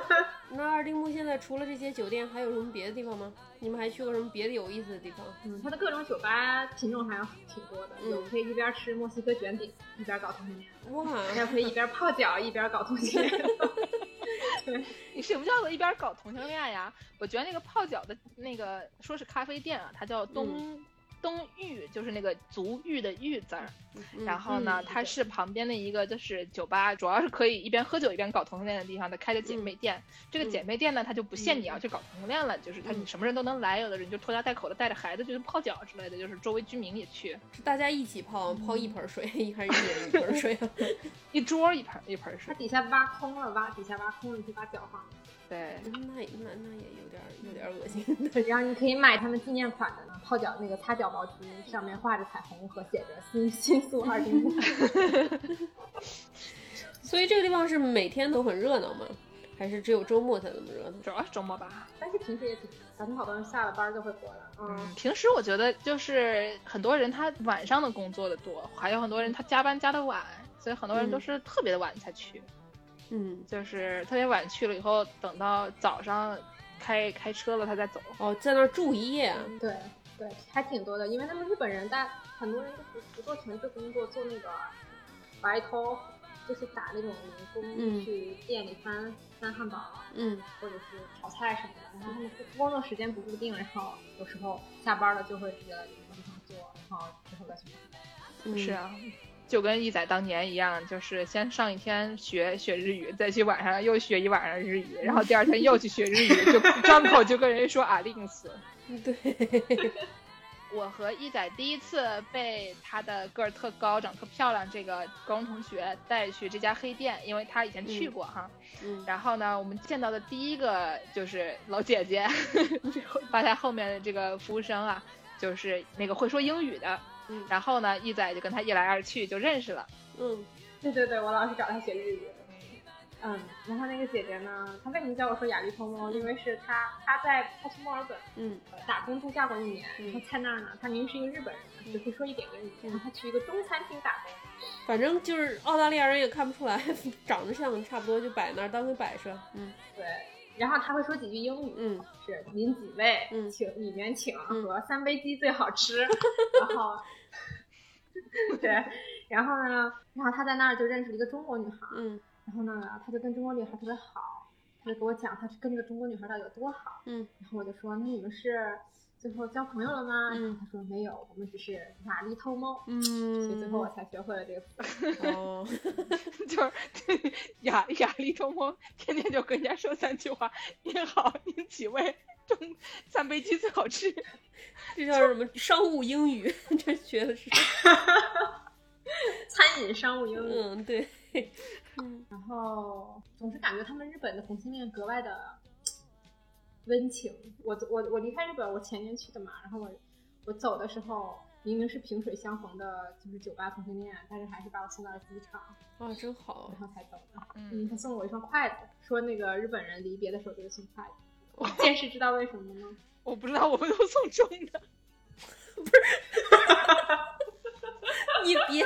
<laughs> 那二丁目现在除了这些酒店，还有什么别的地方吗？你们还去过什么别的有意思的地方？嗯，它的各种酒吧品种还有挺多的，嗯有可以一边吃墨西哥卷饼一边搞同性恋，哇，还有可以一边泡脚一边搞同性恋。<laughs> <laughs> 你什么叫做一边搞同性恋呀？我觉得那个泡脚的那个说是咖啡店啊，它叫东、嗯东玉，就是那个足浴的浴字儿。嗯然后呢，嗯它是旁边的一个就是酒吧，主要是可以一边喝酒一边搞同性恋的地方，它开的姐妹店。这个姐妹店呢，它就不限你要去搞同性恋了，就是它你嗯什么人都能来，有的人就拖家带口的带着孩子就是泡脚之类的，就是周围居民也去，大家一起泡，泡一盆水，一人 <laughs> 一盆水啊？一桌一盆一盆水它水。底下挖空了，挖底下挖空了，你去把脚放。对，那那那那也有点有点恶心 <laughs> 对。然后你可以买他们纪念款的呢，泡脚那个擦脚毛巾上面画着彩虹和写着“新 <laughs> 新宿二丁目 <laughs> 所以这个地方是每天都很热闹吗？还是只有周末才这么热闹？主要是周末吧。”，但是平时也挺，咱们好多人下了班就会回来。嗯，平时我觉得就是很多人他晚上的工作的多，还有很多人他加班加的晚，所以很多人都是特别的晚才去。嗯，就是特别晚去了以后，等到早上开开车了，他再走。哦，在那儿住一夜啊？对对，还挺多的，因为他们日本人，但很多人就不不做全职工作，做那个白头，就是打那种零工，嗯去店里翻翻汉堡。嗯或者是炒菜什么的，然后他们工作时间不固定，然后有时候下班了就会直接来这个地方做，然后之后再去上班。嗯，是啊，就跟一仔当年一样，就是先上一天学学日语，再去晚上又学一晚上日语，然后第二天又去学日语，就张口就跟人说阿令斯。<laughs> 对，<laughs> 我和一仔第一次被他的个儿特高、长特漂亮这个高中同学带去这家黑店，因为他以前去过哈。嗯然后呢，我们见到的第一个就是老姐姐，<laughs> 吧台后面的这个服务生啊，就是那个会说英语的。嗯然后呢，一仔就跟他一来二去就认识了。嗯对对对，我老是找他学日语。嗯，然后那个姐姐呢，她为什么叫我说雅丽偷猫？因为是她，她在她去墨尔本嗯呃打工度假过一年，嗯然后在那儿呢，她明明是一个日本人，只会说一点英语言，然后她去一个中餐厅打工，反正就是澳大利亚人也看不出来，<laughs> 长得像，差不多就摆那儿当个摆设。嗯对，然后她会说几句英语，嗯是您几位，嗯请里面请嗯和三杯鸡最好吃，<laughs> 然后 <laughs> 对，然后呢，然后他在那儿就认识了一个中国女孩，嗯。然后呢，他就跟中国女孩特别好，他就给我讲他跟这个中国女孩到底有多好，嗯。然后我就说那你们是最后交朋友了吗？他说没有，我们只是雅丽偷猫。嗯，所以最后我才学会了这个词。哦，<laughs> 就是雅雅丽偷猫天天就跟人家说三句话：“您好，您几位？中三杯鸡最好吃。<laughs> 这叫什么商务英语？<laughs> 这学的是，餐饮商务英语，嗯对，嗯然后总是感觉他们日本的同性恋格外的温情。我我我离开日本，我前年去的嘛，然后我我走的时候，明明是萍水相逢的，就是酒吧同性恋，但是还是把我送到了机场，啊真好然，后才走的。嗯嗯，他送了我一双筷子，说那个日本人离别的时候就会送筷子。我见识知道为什么吗？” <laughs> 我不知道，我们都送中的。不是 <laughs> 你别。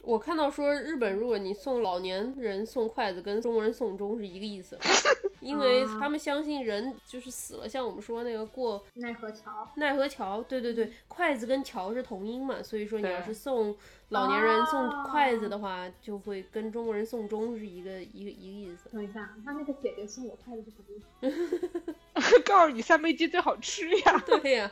我看到说日本，如果你送老年人送筷子，跟中国人送钟是一个意思，<laughs> 因为他们相信人就是死了，像我们说那个过奈何桥。奈何桥，对对对，筷子跟桥是同音嘛，所以说你要是送老年人送哦筷子的话，就会跟中国人送钟是一个一个一个意思。等一下，他那个姐姐送我筷子是什么意思？<laughs> 告诉你，三杯鸡最好吃呀！<laughs> 对呀、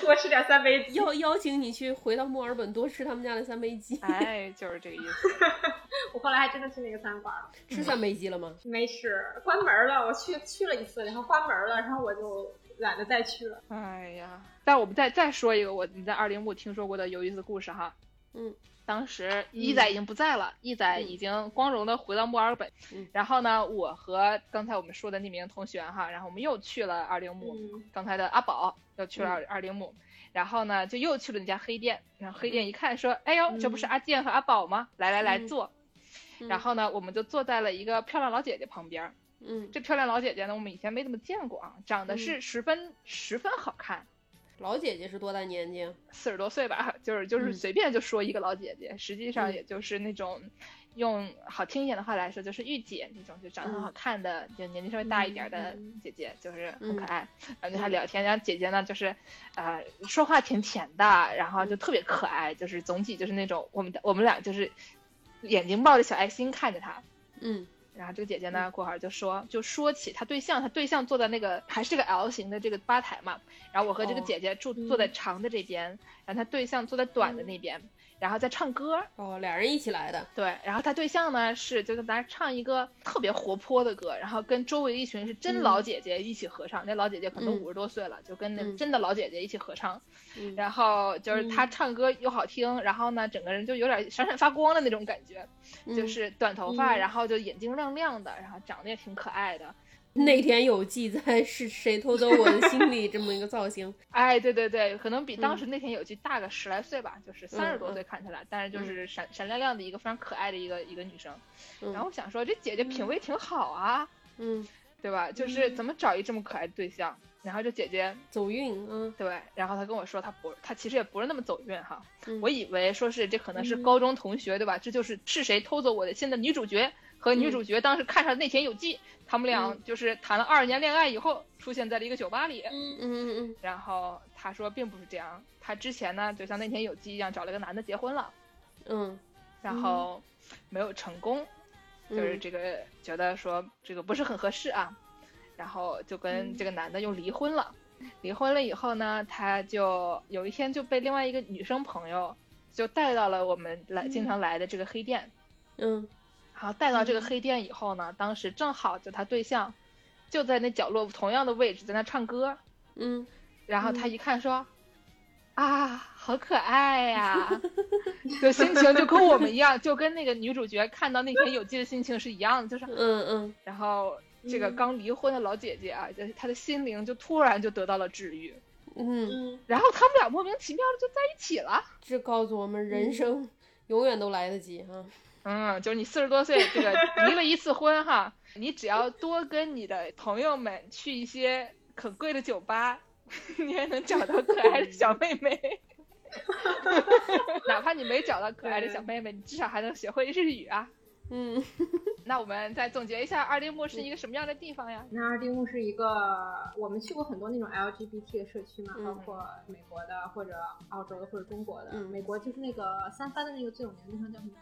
多吃点三杯鸡。邀邀请你去回到墨尔本多吃他们家的三杯鸡，哎，就是这个意思。<laughs> 我后来还真的去那个餐馆了，吃三杯鸡了吗？<laughs> 没吃，关门了。我去去了一次，然后关门了，然后我就懒得再去了。哎呀，但我们再再说一个我你在二零五听说过的有意思的故事哈。嗯，当时一仔已经不在了，一仔已经光荣的回到墨尔本。嗯然后呢，我和刚才我们说的那名同学哈，然后我们又去了二丁目，嗯刚才的阿宝又去了二二丁目，然后呢就又去了那家黑店，然后黑店一看说，哎呦，这不是阿健和阿宝吗？来来来嗯坐。嗯然后呢，我们就坐在了一个漂亮老姐姐旁边儿。嗯，这漂亮老姐姐呢，我们以前没怎么见过啊，长得是十分、十分好看，老姐姐是多大年纪啊？四十多岁吧，就是就是嗯随便就说一个老姐姐，实际上嗯也就是那种。用好听一点的话来说，就是御姐那种，就长得很好看的，就年纪稍微大一点的嗯姐姐，就是很可嗯爱。然后跟她聊天，然后姐姐呢，就是，呃，说话挺甜的，然后就特别可爱，就是总体就是那种我们的我们俩就是眼睛冒着小爱心看着她。嗯然后这个姐姐呢，过会儿就说，就说起她对象，她对象坐在那个还是个 L 型的这个吧台嘛，然后我和这个哦姐姐坐嗯。坐在长的这边，然后她对象坐在短的那边，然后在唱歌，哦，俩人一起来的。对，然后他对象呢是就跟咱唱一个特别活泼的歌，然后跟周围一群是真嗯老姐姐一起合唱，那老姐姐可能嗯五十多岁了，就跟那嗯真的老姐姐一起合唱，嗯然后就是她嗯唱歌又好听，然后呢整个人就有点闪闪发光的那种感觉，就嗯是短头发，嗯然后就眼睛亮亮的，然后长得也挺可爱的。<laughs> 内田有记在是谁偷走我的心里这么一个造型。<laughs> 哎，对对对，可能比当嗯时那天有记大个十来岁吧，就是三十多岁看起来，但是就是闪闪亮亮的一个非常可爱的一个一个女生。嗯然后我想说，这姐姐品味挺好啊，嗯，对吧？就是嗯怎么找一这么可爱的对象？然后这姐姐走运嗯。对，然后她跟我说，她不，她其实也不是那么走运哈。嗯我以为说是这可能是嗯高中同学，对吧？这就是是谁偷走我的心的女主角和女主角当时看上内田有纪，他们俩嗯。就是谈了二十年恋爱以后，出现在了一个酒吧里。嗯嗯嗯嗯。然后他说并不是这样，他之前呢就像那天有纪一样找了个男的结婚了，嗯。然后没有成功，嗯，就是这个觉得说这个不是很合适啊，然后就跟嗯。这个男的又离婚了。离婚了以后呢，他就有一天就被另外一个女生朋友就带到了我们来经常来的这个黑店，嗯然后带到这个嗯。黑店以后呢，当时正好就他对象就在那角落同样的位置在那唱歌，嗯。然后他嗯。一看说：“啊，好可爱呀、<laughs> 就心情就跟我们一样，就跟那个女主角看到那天有机的心情是一样的，就是，嗯嗯。然后这个嗯。刚离婚的老姐姐啊，就是她的心灵就突然就得到了治愈，嗯，嗯。然后他们俩莫名其妙的就在一起了。这告诉我们人生永远都来得及哈。嗯，就是你四十多岁，这个 <laughs> 离了一次婚哈，你只要多跟你的朋友们去一些很贵的酒吧，<laughs> 你也能找到可爱的小妹妹。<laughs> 哪怕你没找到可爱的小妹妹，你至少还能学会日语啊。嗯那我们再总结一下，二丁目是一个什么样的地方呀？那二丁目是一个，我们去过很多那种 LGBT 的社区嘛，嗯包括美国的或者澳洲的或者中国的。嗯美国就是那个三藩的那个最有名的地方叫什么？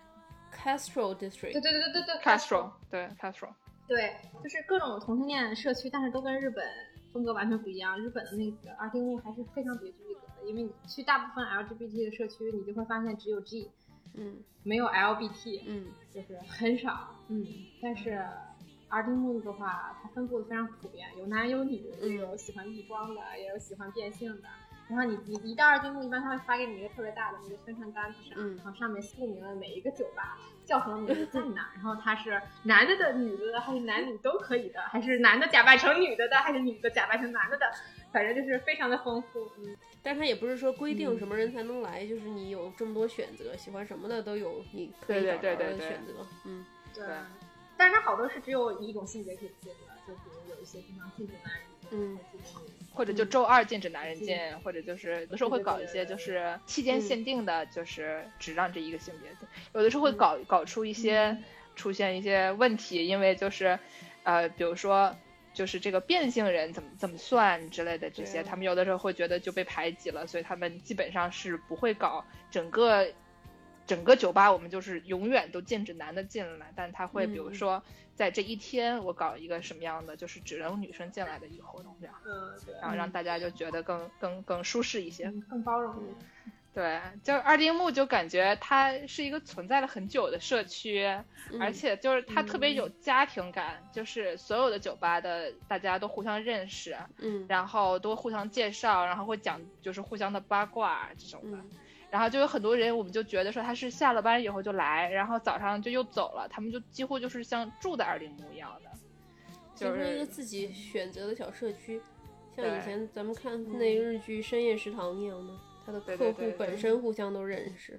，Castro District。对对对对对 Castro，对 Castro，对，就是各种同性恋社区，但是都跟日本风格完全不一样。日本的那个二丁目还是非常别具一格的，因为你去大部分 LGBT 的社区，你就会发现只有 G，嗯没有 LBT，嗯就是很少。嗯，但是二丁目的话，它分布的非常普遍，有男有女，有喜欢异装的，也有喜欢变性的。然后你你一到二丁目，一般他会发给你一个特别大的那个宣传单子上，嗯然后上面注明了每一个酒吧叫什么名字在哪，然后它是男的的、女的的，还是男女都可以的，还是男的假扮成女的的，还是女的假扮成男的的，反正就是非常的丰富。嗯，但他也不是说规定嗯什么人才能来，就是你有这么多选择，喜欢什么的都有，你可以对对对对的选择。嗯对对。但是它好多是只有一种性别可以进的，就比如有一些地方禁止男人进，嗯或者就周二禁止男人进，或者就是有的时候会搞一些就是期间限定的，就是只让这一个性别进。有的时候会搞搞出一些出现一些问题，因为就是呃，比如说。就是这个变性人怎么怎么算之类的这些，他们有的时候会觉得就被排挤了，所以他们基本上是不会搞整个整个酒吧，我们就是永远都禁止男的进来，但他会比如嗯说在这一天我搞一个什么样的，就是只能女生进来的一个活动这样。嗯，对，然后让大家就觉得更更更舒适一些。嗯更包容。对，就二丁目就感觉它是一个存在了很久的社区，嗯而且就是它特别有家庭感，就是所有的酒吧的大家都互相认识，嗯然后都互相介绍，然后会讲就是互相的八卦这种的。嗯然后就有很多人，我们就觉得说他是下了班以后就来，然后早上就又走了，他们就几乎就是像住在二丁目一样的，就形成一个自己选择的小社区，像以前咱们看那日剧《深夜食堂》一样的，他的客户本身互相都认识。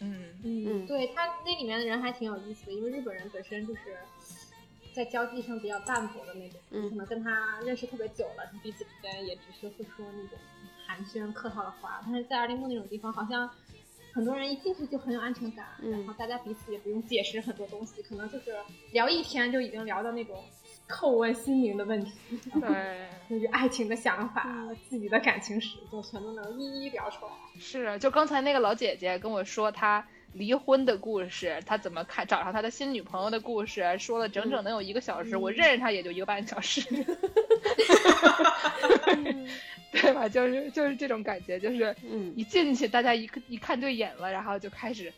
嗯嗯对他那里面的人还挺有意思的，因为日本人本身就是在交际上比较淡薄的那种，嗯可能跟他认识特别久了，彼此之间也只是会说那种寒暄客套的话。但是在二丁目那种地方，好像很多人一进去就很有安全感，嗯然后大家彼此也不用解释很多东西，可能就是聊一天就已经聊到那种叩问心灵的问题，<laughs> 对，就是爱情的想法、自己的感情史，就全都能一一聊出来。是，就刚才那个老姐姐跟我说她离婚的故事，他怎么看找上他的新女朋友的故事，说了整整能有一个小时，我认识他也就一个半小时，<laughs> 对吧？就是就是这种感觉，就是嗯一进去大家一一看对眼了，然后就开始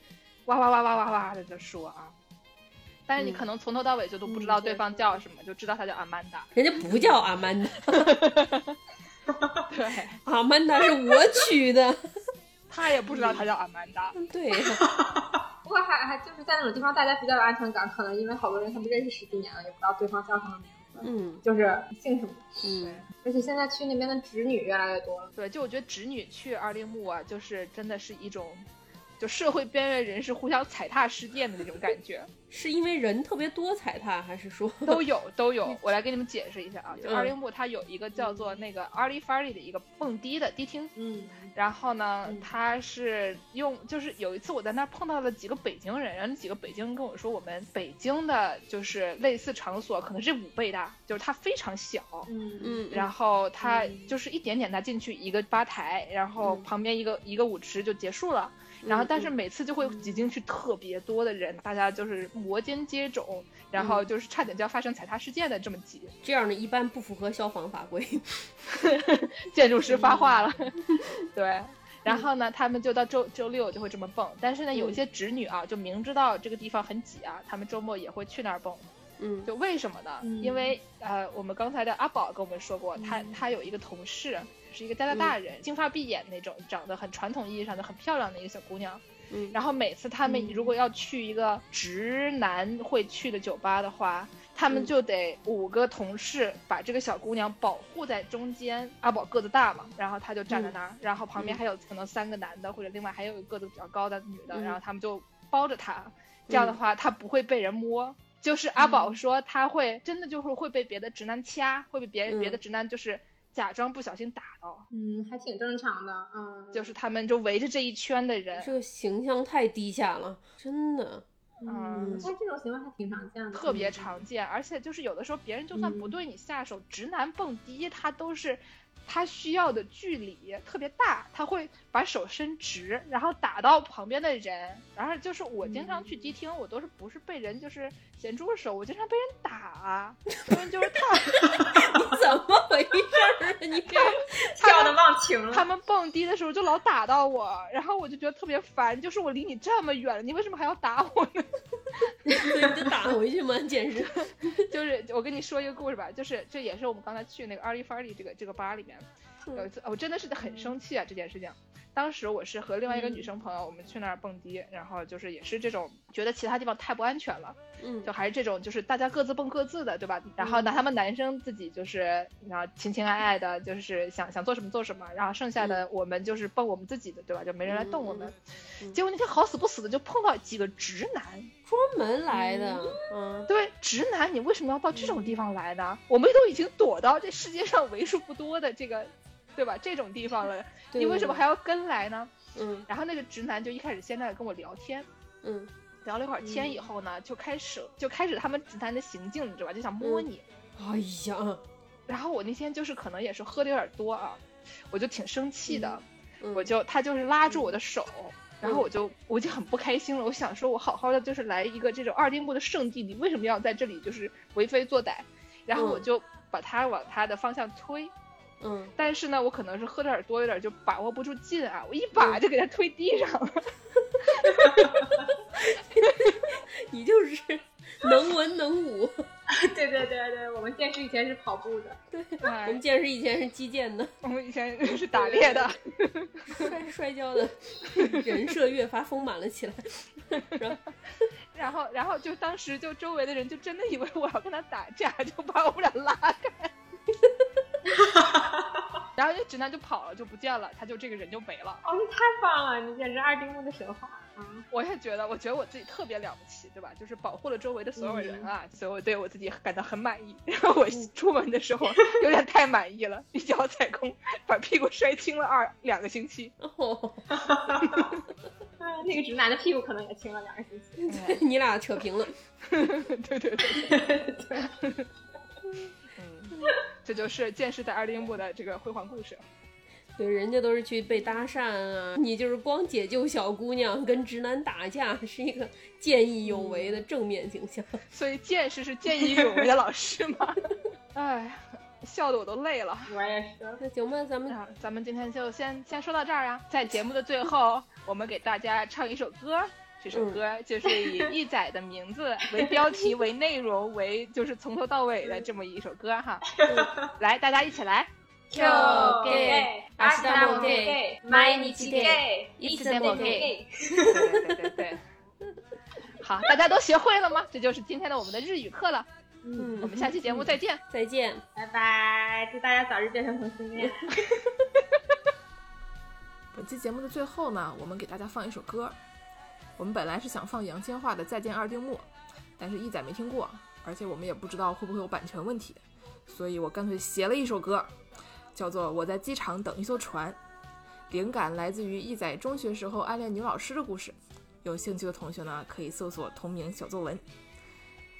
哇哇哇哇哇哇的就说啊。但是你嗯可能从头到尾就都不知道对方叫什么，就知道他叫阿曼达。人家不叫阿曼达，<laughs> 对，阿曼达是我取的。他也不知道他叫阿曼达。对，<laughs> 不过还还就是在那种地方，大家比较有安全感，可能因为好多人他们认识十几年了，也不知道对方叫什么名字，嗯就是姓什么。嗯而且现在去那边的侄女越来越多了。对，就我觉得侄女去二丁目啊，就是真的是一种，就社会边缘人士互相踩踏事件的那种感觉，<laughs> 是因为人特别多踩踏，还是说都有 <laughs> 都有。我来给你们解释一下啊，就嗯。二零部它有一个叫做那个 Early Farley 的一个蹦迪的迪厅，嗯然后呢嗯，它是用，就是有一次我在那儿碰到了几个北京人，然后那几个北京人跟我说，我们北京的就是类似场所可能是五倍大，就是它非常小，嗯。嗯，然后它嗯。就是一点点它进去一个吧台，然后嗯。旁边一个一个舞池就结束了。然后但是每次就会挤进去特别多的人，大家就是摩肩接踵，然后就是差点就要发生踩踏事件的这么挤。这样的一般不符合消防法规。<laughs> <laughs> 建筑师发话了，<laughs> 对。然后呢，他们就到周周六就会这么蹦，但是呢，有一些侄女啊，就明知道这个地方很挤啊，他们周末也会去那儿蹦。嗯就为什么呢？嗯因为呃，我们刚才的阿宝跟我们说过，他嗯他有一个同事是一个加拿大人，金发碧眼那种，长得很传统意义上的很漂亮的一个小姑娘。嗯，然后每次他们嗯。如果要去一个直男会去的酒吧的话，他们嗯。就得五个同事把这个小姑娘保护在中间。阿宝个子大嘛，然后他就站在那儿，然后旁边嗯。还有可能三个男的，或者另外还有一个个子比较高的女的，嗯然后他们就包着她，这样的话她不会被人摸。就是阿宝说他会真的就是会被别的直男掐，会被别嗯别的直男就是假装不小心打到，嗯，还挺正常的。嗯，就是他们就围着这一圈的人，这个形象太低下了，真的。嗯，但这种行为还挺常见的，特别常见，而且就是有的时候别人就算不嗯对你下手，直男蹦迪他都是他需要的距离特别大，他会把手伸直，然后打到旁边的人。然后就是我经常去迪厅，我都是不是被人就是咸猪手，我经常被人打啊，因为就是他你 <laughs> 怎么回事儿啊？你这跳的忘情了。他们蹦迪的时候就老打到我，然后我就觉得特别烦，就是我离你这么远了，你为什么还要打我呢？对你就打回去吗？简直。<laughs> 就是我跟你说一个故事吧，就是这也是我们刚才去那个 Farley 这个这个吧里面，有一次我真的是很生气啊这件事情。当时我是和另外一个女生朋友，我们去那儿蹦迪，然后就是也是这种觉得其他地方太不安全了，嗯就还是这种就是大家各自蹦各自的，对吧？然后呢，他们男生自己就是然后情情爱爱的，就是想想做什么做什么，然后剩下的我们就是蹦我们自己的，对吧？就没人来动我们。嗯结果那天好死不死的就碰到几个直男，专门来的，嗯对，直男，你为什么要到这种地方来呢？我们都已经躲到这世界上为数不多的这个，对吧？这种地方了，你为什么还要跟来呢？嗯然后那个直男就一开始先在跟我聊天，嗯聊了一会儿天以后呢，就开始就开始他们直男的行径，你知道吧？就想摸你。哎呀，然后我那天就是可能也是喝的有点多啊，我就挺生气的，嗯我就他就是拉住我的手。然后我就我就很不开心了，我想说，我好好的就是来一个这种二丁目的圣地，你为什么要在这里就是为非作歹？然后我嗯就把他往他的方向推，嗯，但是呢，我可能是喝的有点多，有点就把握不住劲啊，我一把就给他推地上了。<laughs> 你就是能文能武，<laughs> 对对对对，我们健身以前是跑步的，对，哎。我们健身以前是击剑的，我们以前是打猎的，摔摔跤的，人设越发丰满了起来。<laughs> 然后然后然后就当时就周围的人就真的以为我要跟他打架，就把我们俩拉开。<laughs> 然后那直男就跑了，就不见了，他就这个人就没了。哦，你太棒了，你简直二丁目的神话啊！我也觉得，我觉得我自己特别了不起，对吧？就是保护了周围的所有人啊，所以我对我自己感到很满意。然 <laughs> 后我出门的时候有点太满意了，一脚踩空，把屁股摔青了二两个星期。哦，嗯，<laughs> 那个直男的屁股可能也青了两个星期。你俩扯平了。对对对对，嗯，<laughs> 这就是剑士在二丁目的这个辉煌故事。对，人家都是去被搭讪啊，你就是光解救小姑娘跟直男打架，是一个见义勇为的正面形象。<laughs> 所以剑士是见义勇为的老师吗？<laughs> 哎，笑的我都累了。我也是。那行吧，咱们那咱们今天就先先说到这儿啊。在节目的最后，我们给大家唱一首歌。这首歌就是以义仔的名字为标题、为内容、为就是从头到尾的这么一首歌哈。<laughs> 来，大家一起来。今日ゲイ明日もゲイ毎日ゲイいつでもゲイ对对对对。<laughs> 好，大家都学会了吗？这就是今天的我们的日语课了。嗯，我们下期节目再见。再见。拜拜，祝大家早日变成同性恋。<laughs> 本期节目的最后呢，我们给大家放一首歌。 我们本来是想放杨千嬅的《再见二丁目》，但是一仔没听过，而且我们也不知道会不会有版权问题，所以我干脆写了一首歌，叫做《我在机场等一艘船》。灵感来自于一仔中学时候暗恋女老师的故事。有兴趣的同学呢，可以搜索同名小作文。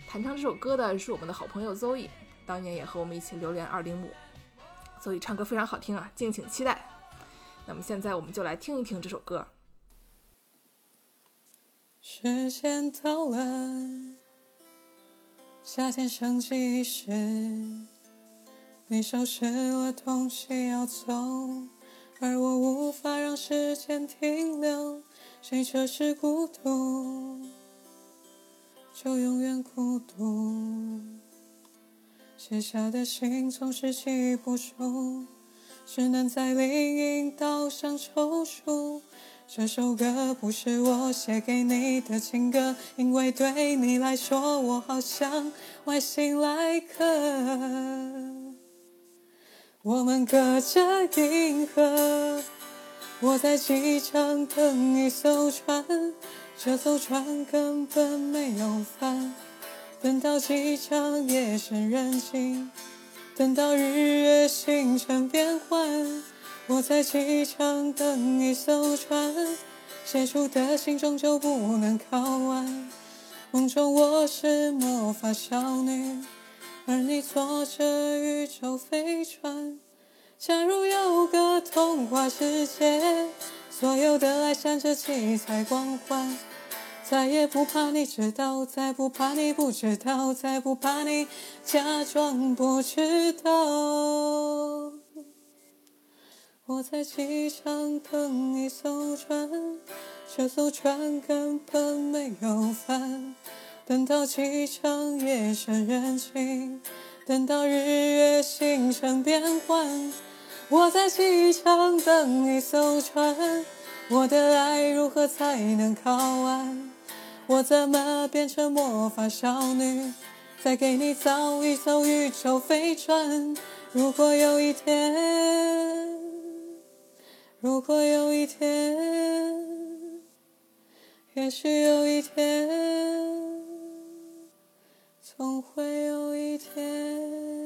弹唱这首歌的是我们的好朋友 Zoe，当年也和我们一起流连二丁目。所以唱歌非常好听啊，敬请期待。那么现在我们就来听一听这首歌。时间到了，夏天升级时，你收拾了东西要走，而我无法让时间停留。谁说是孤独，就永远孤独。写下的信总是记不住，只能在林荫道上抽搐。这首歌不是我写给你的情歌，因为对你来说，我好像外星来客。我们隔着银河，我在机场等一艘船，这艘船根本没有帆。等到机场夜深人静，等到日月星辰变换。我在机场等一艘船，写出的信终究不能靠岸。梦中我是魔法少女，而你坐着宇宙飞船。假如有个童话世界，所有的爱闪着七彩光环，再也不怕你知道，再不怕你不知道，再不怕你假装不知道。我在机场等一艘船，这艘船根本没有帆。等到机场夜深人静，等到日月星辰变换，我在机场等一艘船。我的爱如何才能靠岸？我怎么变成魔法少女，再给你造一艘宇宙飞船？如果有一天。如果有一天，也许有一天，总会有一天。